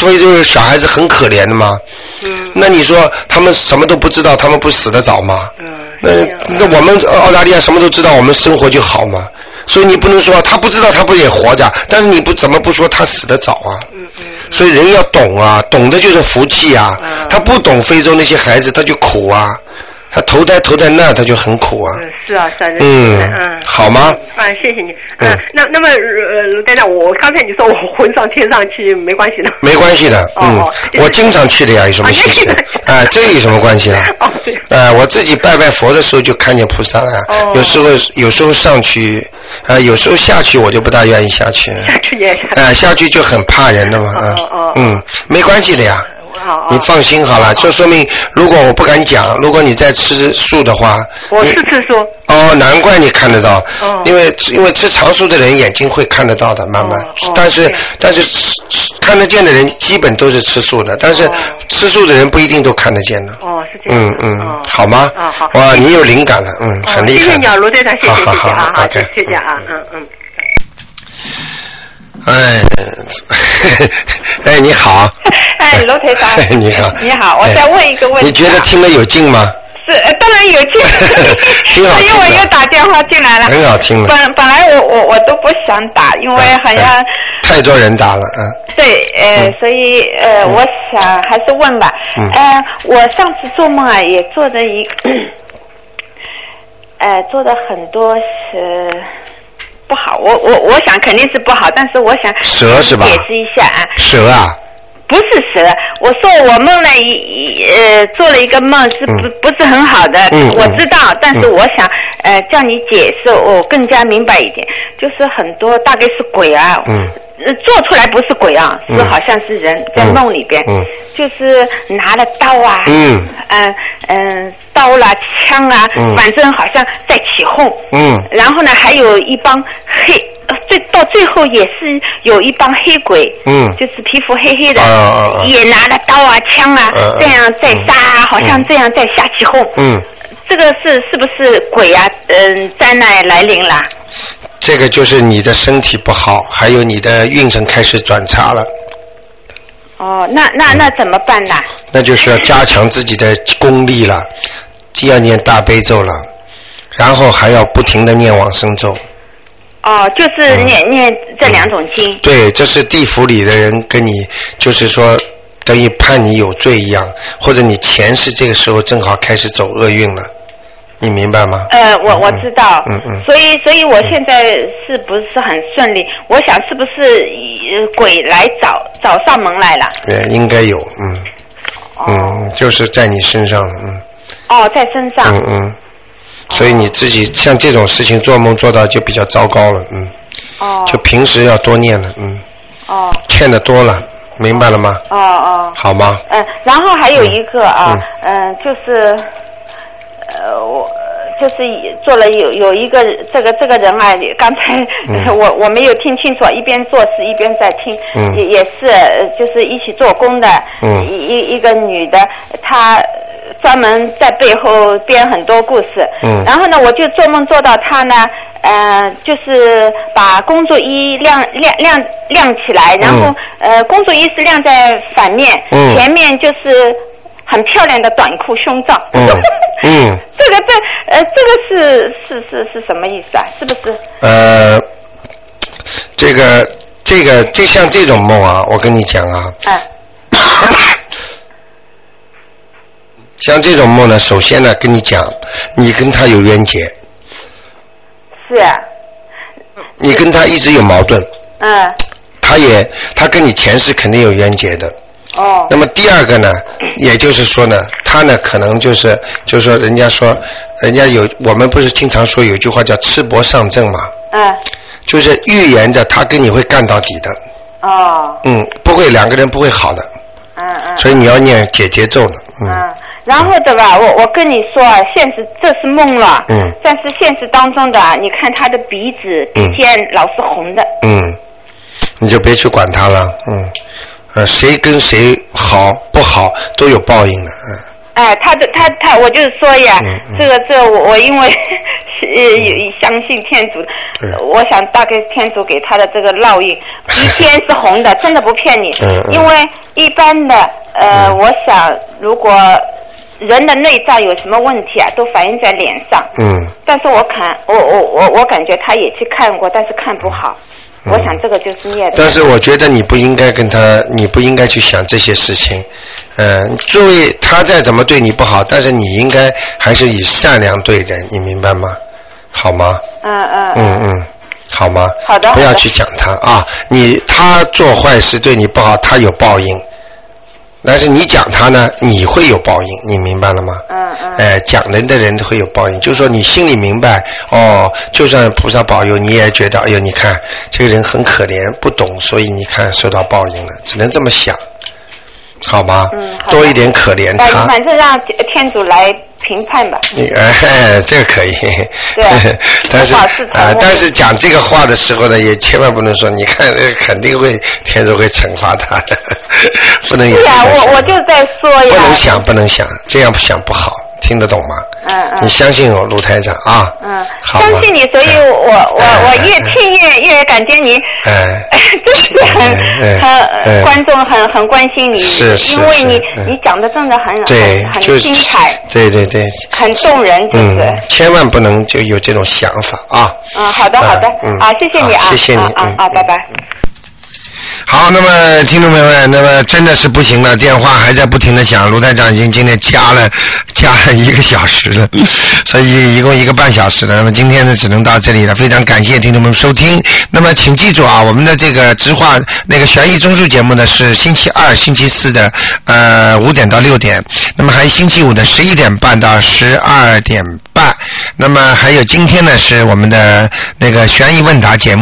Speaker 1: 非洲的小孩子很可怜的嘛。嗯。那你说他们什么都不知道，他们不死得早吗？嗯。那那我们澳大利亚什么都知道，我们生活就好嘛。所以你不能说他不知道，他不也活着？但是你不怎么不说他死得早啊？嗯嗯。所以人要懂啊，懂的就是福气啊。他不懂非洲那些孩子，他就苦啊。他投胎投在那，他就很苦啊。
Speaker 12: 嗯，是啊，是啊，
Speaker 1: 嗯，
Speaker 12: 嗯，
Speaker 1: 好吗？
Speaker 12: 啊，谢谢你。嗯，那那么呃，卢队长，我刚才你说我魂上天上去，没关系的。
Speaker 1: 没关系的，嗯，我经常去的呀，有什么事情？啊，这有什么关系了？哦，对。啊，我自己拜拜佛的时候就看见菩萨了。哦。有时候有时候上去，啊，有时候下去我就不大愿意下去。
Speaker 12: 下去也。
Speaker 1: 啊，下去就很怕人的嘛，啊。哦哦。嗯，没关系的呀。你放心好了，这说明如果我不敢讲，如果你在吃素的话，
Speaker 12: 我是吃素。
Speaker 1: 哦，难怪你看得到，因为因为吃长素的人眼睛会看得到的，慢慢。但是但是吃看得见的人基本都是吃素的，但是吃素的人不一定都看得见的。
Speaker 12: 哦，是这样。
Speaker 1: 嗯嗯，好吗？啊好。哇，你有灵感了，嗯，很厉害。谢
Speaker 12: 谢你啊，罗队长，谢谢谢谢啊，
Speaker 1: 好，
Speaker 12: 谢谢啊，嗯嗯。
Speaker 1: 哎，哎，你好。
Speaker 7: 哎，罗台长。
Speaker 1: 你好。
Speaker 7: 你好，我再问一个问题。
Speaker 1: 你觉得听得有劲吗？
Speaker 7: 是，当然有劲。
Speaker 1: 挺好
Speaker 7: 听因为我又打电话进来了。
Speaker 1: 很好听。
Speaker 7: 本本来我我我都不想打，因为好像。
Speaker 1: 太多人打了，嗯。
Speaker 7: 对，呃，所以呃，我想还是问吧。嗯。呃，我上次做梦啊，也做的一，呃，做的很多是。不好，我我我想肯定是不好，但是我想
Speaker 1: 蛇是吧？
Speaker 7: 解释一下啊。
Speaker 1: 蛇啊？
Speaker 7: 不是蛇，我说我梦了一呃做了一个梦是不不是很好的，我知道，但是我想呃叫你解释，我更加明白一点，就是很多大概是鬼啊。嗯。做出来不是鬼啊，是好像是人在梦里边，就是拿了刀啊，嗯嗯刀啦枪啊，反正好像在起哄。嗯，然后呢，还有一帮黑，最到最后也是有一帮黑鬼，嗯，就是皮肤黑黑的，也拿了刀啊枪啊，这样在杀，好像这样在瞎起哄。嗯，这个是是不是鬼啊？嗯，灾难来临了。
Speaker 1: 这个就是你的身体不好，还有你的运程开始转差了。
Speaker 7: 哦，那那那怎么办呢？
Speaker 1: 那就是要加强自己的功力了，既要念大悲咒了，然后还要不停的念往生咒。
Speaker 7: 哦，就是念念这两种经。
Speaker 1: 对，这是地府里的人跟你，就是说等于判你有罪一样，或者你前世这个时候正好开始走厄运了。你明白吗？
Speaker 7: 呃，我我知道，嗯嗯，所以所以我现在是不是很顺利？我想是不是鬼来找找上门来了？
Speaker 1: 对，应该有，嗯，嗯，就是在你身上，嗯。
Speaker 7: 哦，在身上。
Speaker 1: 嗯嗯。所以你自己像这种事情做梦做到就比较糟糕了，嗯。哦。就平时要多念了，嗯。哦。欠的多了，明白了吗？
Speaker 7: 哦哦。
Speaker 1: 好吗？
Speaker 7: 嗯，然后还有一个啊，嗯，就是。呃，我就是做了有有一个这个这个人啊，刚才 我我没有听清楚，一边做事一边在听，也也是就是一起做工的，一一一个女的，她专门在背后编很多故事，然后呢，我就做梦做到她呢，呃，就是把工作衣晾晾晾晾起来，然后呃，工作衣是晾在反面，嗯。前面就是。很漂亮的短裤胸罩。嗯嗯，这个这呃，这个是是是是什么意思啊？是不是？
Speaker 1: 呃，这个这个这像这种梦啊，我跟你讲啊。哎。像这种梦呢，首先呢，跟你讲，你跟他有冤结。
Speaker 7: 是啊。
Speaker 1: 你跟他一直有矛盾。
Speaker 7: 嗯。
Speaker 1: 他也，他跟你前世肯定有冤结的。
Speaker 7: 哦。
Speaker 1: 那么第二个呢，也就是说呢，他呢可能就是就是说，人家说，人家有我们不是经常说有句话叫吃薄上阵嘛。
Speaker 7: 嗯。
Speaker 1: 就是预言着他跟你会干到底的。
Speaker 7: 哦。
Speaker 1: 嗯，不会两个人不会好的。
Speaker 7: 嗯嗯。
Speaker 1: 所以你要念解节奏的。
Speaker 7: 嗯。然后的吧，我我跟你说，现实这是梦了。
Speaker 1: 嗯。
Speaker 7: 但是现实当中的，你看他的鼻子鼻尖老是红的。
Speaker 1: 嗯。你就别去管他了，嗯，呃，谁跟谁好不好都有报应的，嗯。
Speaker 7: 哎，他的他他，我就是说呀，这个这我我因为 呃相信天主，我想大概天主给他的这个烙印，鼻尖是红的，真的不骗你。
Speaker 1: 嗯
Speaker 7: 因为一般的呃，我想如果人的内脏有什么问题啊，都反映在脸上。
Speaker 1: 嗯。
Speaker 7: 但是我看我我我我感觉他也去看过，但是看不好。我想这个就是孽的。
Speaker 1: 但是我觉得你不应该跟他，你不应该去想这些事情。嗯，作为他再怎么对你不好，但是你应该还是以善良对人，你明白吗？好吗？
Speaker 7: 嗯嗯。
Speaker 1: 嗯嗯，好吗？
Speaker 7: 好的。
Speaker 1: 不要去讲他啊！你他做坏事对你不好，他有报应。但是你讲他呢，你会有报应，你明白了吗？
Speaker 7: 嗯嗯。
Speaker 1: 哎，讲人的人会有报应，就是说你心里明白哦，就算菩萨保佑，你也觉得哎呦，你看这个人很可怜，不懂，所以你看受到报应了，只能这么想，好吗？
Speaker 7: 嗯。
Speaker 1: 多一点可怜他。
Speaker 7: 反正让天主来评判吧。
Speaker 1: 你哎，这个可以。
Speaker 7: 对。
Speaker 1: 但是啊，但是讲这个话的时候呢，也千万不能说，你看，肯定会天主会惩罚他的，不能有。
Speaker 7: 对呀，我我就在说呀。
Speaker 1: 不能想，不能想，这样想不好，听得懂吗？
Speaker 7: 嗯嗯。
Speaker 1: 你相信我，卢台长啊。
Speaker 7: 嗯。
Speaker 1: 好
Speaker 7: 相信你，所以我我我越听越越感觉你，
Speaker 1: 哎，
Speaker 7: 真是很很观众很很关心你，
Speaker 1: 是是
Speaker 7: 因为你你讲的真的很
Speaker 1: 对，
Speaker 7: 很精彩，
Speaker 1: 对对对，
Speaker 7: 很动人，就是。
Speaker 1: 嗯，千万不能就有这种想法啊。
Speaker 7: 嗯，好的好的，啊，谢谢你啊，
Speaker 1: 谢谢你，
Speaker 7: 啊啊，拜拜。
Speaker 1: 好，那么听众朋友们，那么真的是不行了，电话还在不停的响，卢台长已经今天加了 加了一个小时了，所以一共一个半小时了。那么今天呢，只能到这里了，非常感谢听众们收听。那么请记住啊，我们的这个直话那个悬疑综述节目呢是星期二、星期四的呃五点到六点，那么还有星期五的十一点半到十二点半，那么还有今天呢是我们的那个悬疑问答节目。